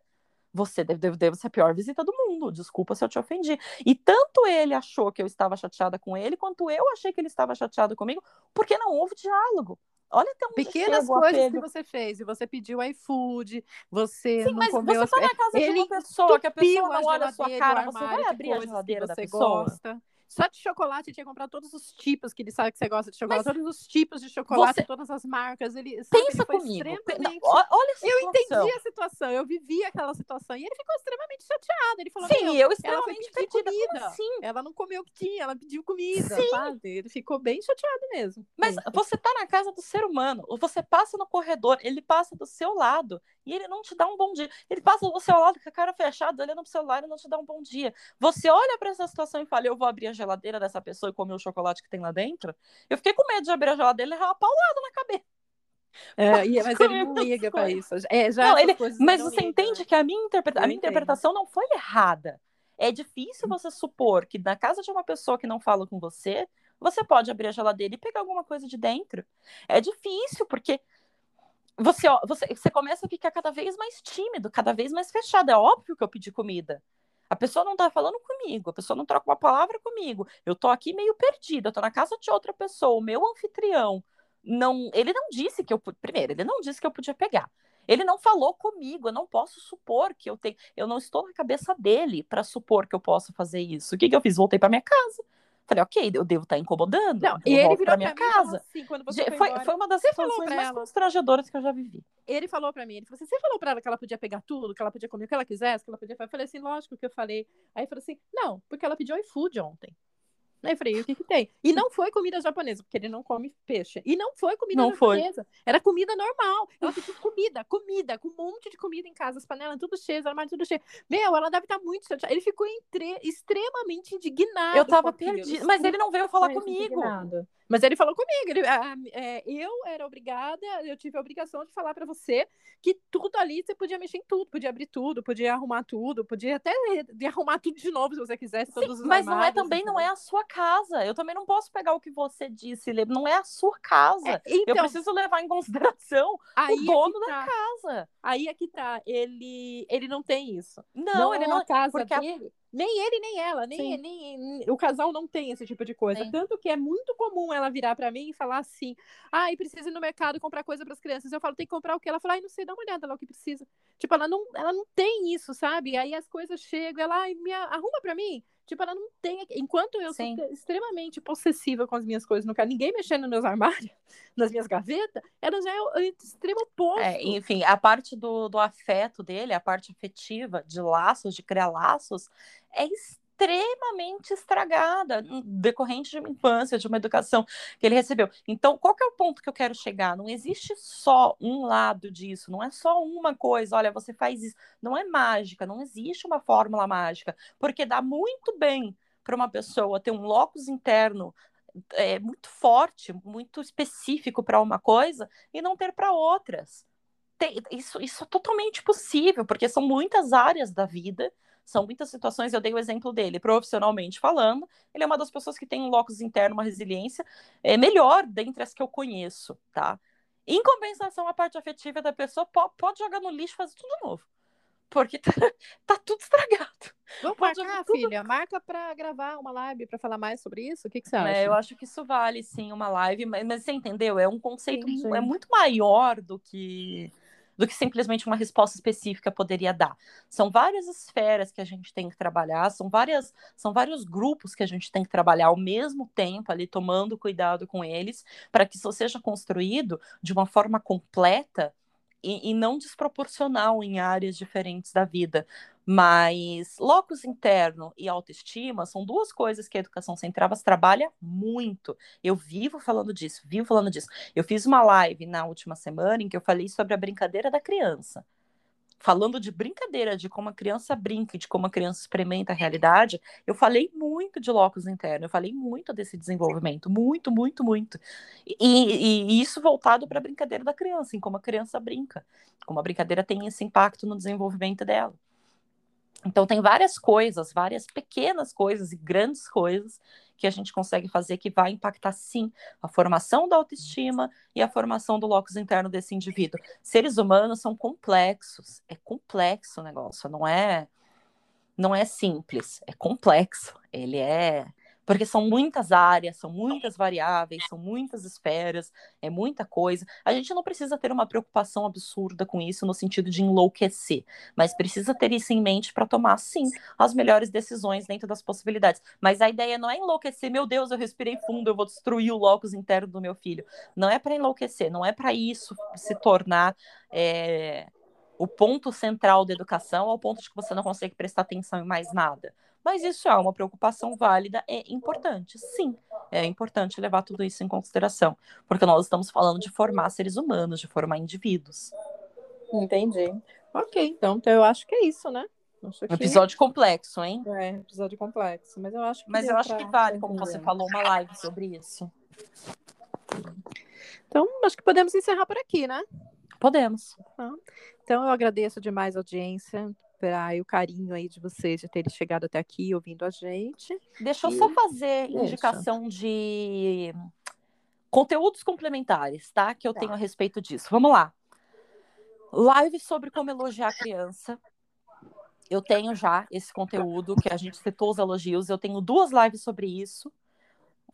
Você deve, deve, deve ser a pior visita do mundo. Desculpa se eu te ofendi. E tanto ele achou que eu estava chateada com ele, quanto eu achei que ele estava chateado comigo, porque não houve diálogo. Olha até onde Pequenas coisas que você fez. E você pediu iFood, você Sim, não mas comeu... você está na casa de uma pessoa que a pessoa não olha a sua cara, você vai abrir a geladeira da pessoa? Gosta. Só de chocolate, ele tinha comprado todos os tipos que ele sabe que você gosta de chocolate, Mas todos os tipos de chocolate, você... todas as marcas. Ele, sabe, Pensa ele comigo. Extremamente... Olha a situação. Eu entendi a situação, eu vivi aquela situação. E ele ficou extremamente chateado. Ele falou: Sim, eu extremamente ela comida. Assim? Ela não comeu o que tinha, ela pediu comida, Sim. sabe? Ele ficou bem chateado mesmo. Mas você tá na casa do ser humano, você passa no corredor, ele passa do seu lado e ele não te dá um bom dia. Ele passa do seu lado com a cara fechada, olhando pro celular e não te dá um bom dia. Você olha para essa situação e fala: Eu vou abrir a geladeira dessa pessoa e comer o chocolate que tem lá dentro. Eu fiquei com medo de abrir a geladeira e levar uma paulada na cabeça. É, e, (laughs) mas ele não liga para isso. É, já não, ele, mas você liga. entende que a minha, interpreta a minha interpretação não foi errada. É difícil você supor que na casa de uma pessoa que não fala com você, você pode abrir a geladeira e pegar alguma coisa de dentro. É difícil, porque você, você, você começa a ficar cada vez mais tímido, cada vez mais fechado. É óbvio que eu pedi comida. A pessoa não tá falando comigo, a pessoa não troca uma palavra comigo. Eu tô aqui meio perdida, tô na casa de outra pessoa, o meu anfitrião não, ele não disse que eu primeiro, ele não disse que eu podia pegar. Ele não falou comigo, eu não posso supor que eu tenho, eu não estou na cabeça dele para supor que eu posso fazer isso. O que, que eu fiz? Voltei para minha casa. Falei, ok, eu devo estar tá incomodando. Não, e ele virou para minha casa. Assim, quando você foi, foi, foi, uma das situações mais ela. constrangedoras que eu já vivi. Ele falou para mim, ele falou assim, você falou para ela que ela podia pegar tudo, que ela podia comer o que ela quisesse, que ela podia. Eu falei assim, lógico que eu falei. Aí ele falou assim, não, porque ela pediu iFood ontem. Aí eu falei, o que que tem? E não foi comida japonesa, porque ele não come peixe. E não foi comida não japonesa. Foi. Era comida normal. Ela pediu comida, comida, com um monte de comida em casa, as panelas tudo cheias, armário tudo cheio. Meu, ela deve estar muito chateada. Ele ficou entre... extremamente indignado. Eu tava perdida. Mas ele não veio falar comigo. Indignado. Mas ele falou comigo, ele, ah, é, eu era obrigada, eu tive a obrigação de falar para você que tudo ali você podia mexer em tudo, podia abrir tudo, podia arrumar tudo, podia até de arrumar tudo de novo se você quisesse, Sim, todos os Mas não é também não é a sua casa. Eu também não posso pegar o que você disse, não é a sua casa. É, então, eu preciso levar em consideração o é dono é da tá. casa. Aí é que tá, ele ele não tem isso. Não, não ele não é casa porque dele. A nem ele, nem ela, nem, nem o casal não tem esse tipo de coisa. Sim. Tanto que é muito comum ela virar para mim e falar assim: ai, ah, precisa ir no mercado comprar coisa para as crianças. Eu falo, tem que comprar o quê? Ela fala, ai, não sei, dá uma olhada lá o que precisa. Tipo, ela não, ela não tem isso, sabe? Aí as coisas chegam, ela, ai, me arruma para mim. Tipo, ela não tem. Enquanto eu Sim. sou extremamente possessiva com as minhas coisas, não quero ninguém mexendo nos meus armários, (laughs) nas minhas gavetas, ela já é o extremo oposto. É, enfim, a parte do, do afeto dele, a parte afetiva, de laços, de criar laços, é extremamente estragada, decorrente de uma infância, de uma educação que ele recebeu. Então, qual é o ponto que eu quero chegar? Não existe só um lado disso, não é só uma coisa, olha, você faz isso. Não é mágica, não existe uma fórmula mágica, porque dá muito bem para uma pessoa ter um locus interno é, muito forte, muito específico para uma coisa e não ter para outras. Tem, isso, isso é totalmente possível, porque são muitas áreas da vida são muitas situações, eu dei o exemplo dele, profissionalmente falando, ele é uma das pessoas que tem um locus interno, uma resiliência é, melhor dentre as que eu conheço, tá? Em compensação, a parte afetiva da pessoa pode, pode jogar no lixo e fazer tudo novo. Porque tá, (laughs) tá tudo estragado. Vamos pode marcar, tudo... filha. Marca para gravar uma live para falar mais sobre isso. O que, que você é, acha? É, eu acho que isso vale sim uma live, mas, mas você entendeu? É um conceito sim, sim. é muito maior do que do que simplesmente uma resposta específica poderia dar. São várias esferas que a gente tem que trabalhar, são várias, são vários grupos que a gente tem que trabalhar ao mesmo tempo ali tomando cuidado com eles, para que isso seja construído de uma forma completa e, e não desproporcional em áreas diferentes da vida. Mas locus interno e autoestima são duas coisas que a educação sem travas trabalha muito. Eu vivo falando disso, vivo falando disso. Eu fiz uma live na última semana em que eu falei sobre a brincadeira da criança. Falando de brincadeira, de como a criança brinca, de como a criança experimenta a realidade, eu falei muito de locus interno, eu falei muito desse desenvolvimento, muito, muito, muito. E, e, e isso voltado para a brincadeira da criança, em como a criança brinca, como a brincadeira tem esse impacto no desenvolvimento dela. Então, tem várias coisas, várias pequenas coisas e grandes coisas que a gente consegue fazer que vai impactar, sim, a formação da autoestima e a formação do locus interno desse indivíduo. Seres humanos são complexos, é complexo o negócio, não é, não é simples, é complexo. Ele é porque são muitas áreas, são muitas variáveis, são muitas esferas, é muita coisa. A gente não precisa ter uma preocupação absurda com isso no sentido de enlouquecer, mas precisa ter isso em mente para tomar, sim, as melhores decisões dentro das possibilidades. Mas a ideia não é enlouquecer, meu Deus, eu respirei fundo, eu vou destruir o locus interno do meu filho. Não é para enlouquecer, não é para isso se tornar. É o ponto central da educação ao ponto de que você não consegue prestar atenção em mais nada. Mas isso é uma preocupação válida e importante, sim. É importante levar tudo isso em consideração, porque nós estamos falando de formar seres humanos, de formar indivíduos. Entendi. Ok, então, então eu acho que é isso, né? Acho que... Episódio complexo, hein? É, episódio complexo. Mas eu acho que, mas eu acho que vale, como você falou, uma live sobre isso. Então, acho que podemos encerrar por aqui, né? Podemos. Então, eu agradeço demais a audiência e o carinho aí de vocês de terem chegado até aqui ouvindo a gente. Deixa eu só fazer Deixa. indicação de conteúdos complementares, tá? Que eu tá. tenho a respeito disso. Vamos lá. Live sobre como elogiar a criança. Eu tenho já esse conteúdo que a gente citou os elogios. Eu tenho duas lives sobre isso.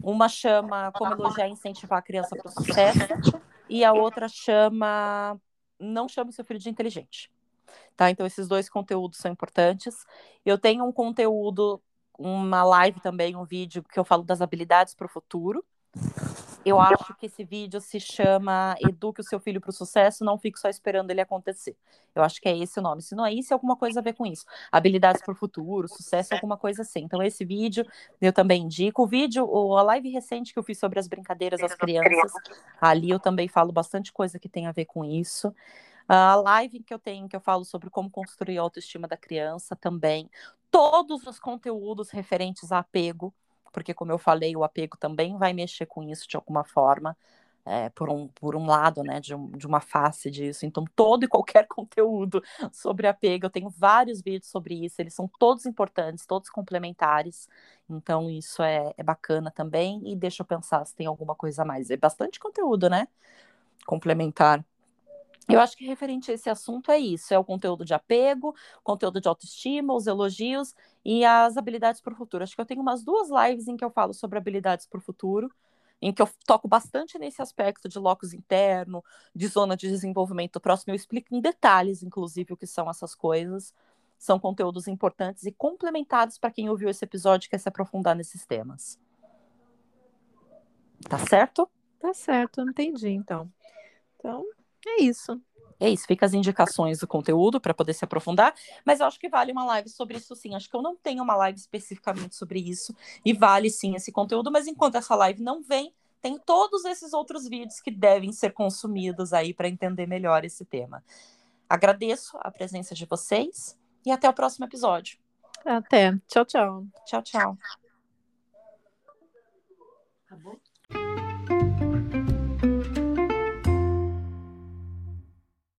Uma chama Como elogiar e incentivar a criança para o sucesso. E a outra chama Não chame seu filho de inteligente. Tá? Então, esses dois conteúdos são importantes. Eu tenho um conteúdo, uma live também, um vídeo que eu falo das habilidades para o futuro. Eu acho que esse vídeo se chama Eduque o seu filho para o sucesso, não fique só esperando ele acontecer. Eu acho que é esse o nome. Se não é isso, é alguma coisa a ver com isso. Habilidades para o futuro, sucesso, alguma coisa assim. Então, esse vídeo eu também indico. O vídeo, a live recente que eu fiz sobre as brincadeiras das crianças, ali eu também falo bastante coisa que tem a ver com isso. A live que eu tenho, que eu falo sobre como construir a autoestima da criança também. Todos os conteúdos referentes a apego, porque, como eu falei, o apego também vai mexer com isso de alguma forma. É, por, um, por um lado, né, de, um, de, uma face disso. Então, todo e qualquer (laughs) conteúdo sobre apego, eu tenho vários vídeos sobre isso, eles são todos importantes, todos complementares. Então, isso é, é bacana também. E deixa eu pensar se tem alguma coisa a mais. É bastante conteúdo, né? Complementar. Eu acho que referente a esse assunto é isso: é o conteúdo de apego, conteúdo de autoestima, os elogios e as habilidades para o futuro. Acho que eu tenho umas duas lives em que eu falo sobre habilidades para o futuro, em que eu toco bastante nesse aspecto de locus interno, de zona de desenvolvimento próximo. Eu explico em detalhes, inclusive, o que são essas coisas. São conteúdos importantes e complementares para quem ouviu esse episódio e quer se aprofundar nesses temas. Tá certo? Tá certo, entendi, então. Então, é isso. É isso, fica as indicações do conteúdo para poder se aprofundar, mas eu acho que vale uma live sobre isso sim. Acho que eu não tenho uma live especificamente sobre isso, e vale sim esse conteúdo, mas enquanto essa live não vem, tem todos esses outros vídeos que devem ser consumidos aí para entender melhor esse tema. Agradeço a presença de vocês e até o próximo episódio. Até. Tchau, tchau. Tchau, tchau. Acabou?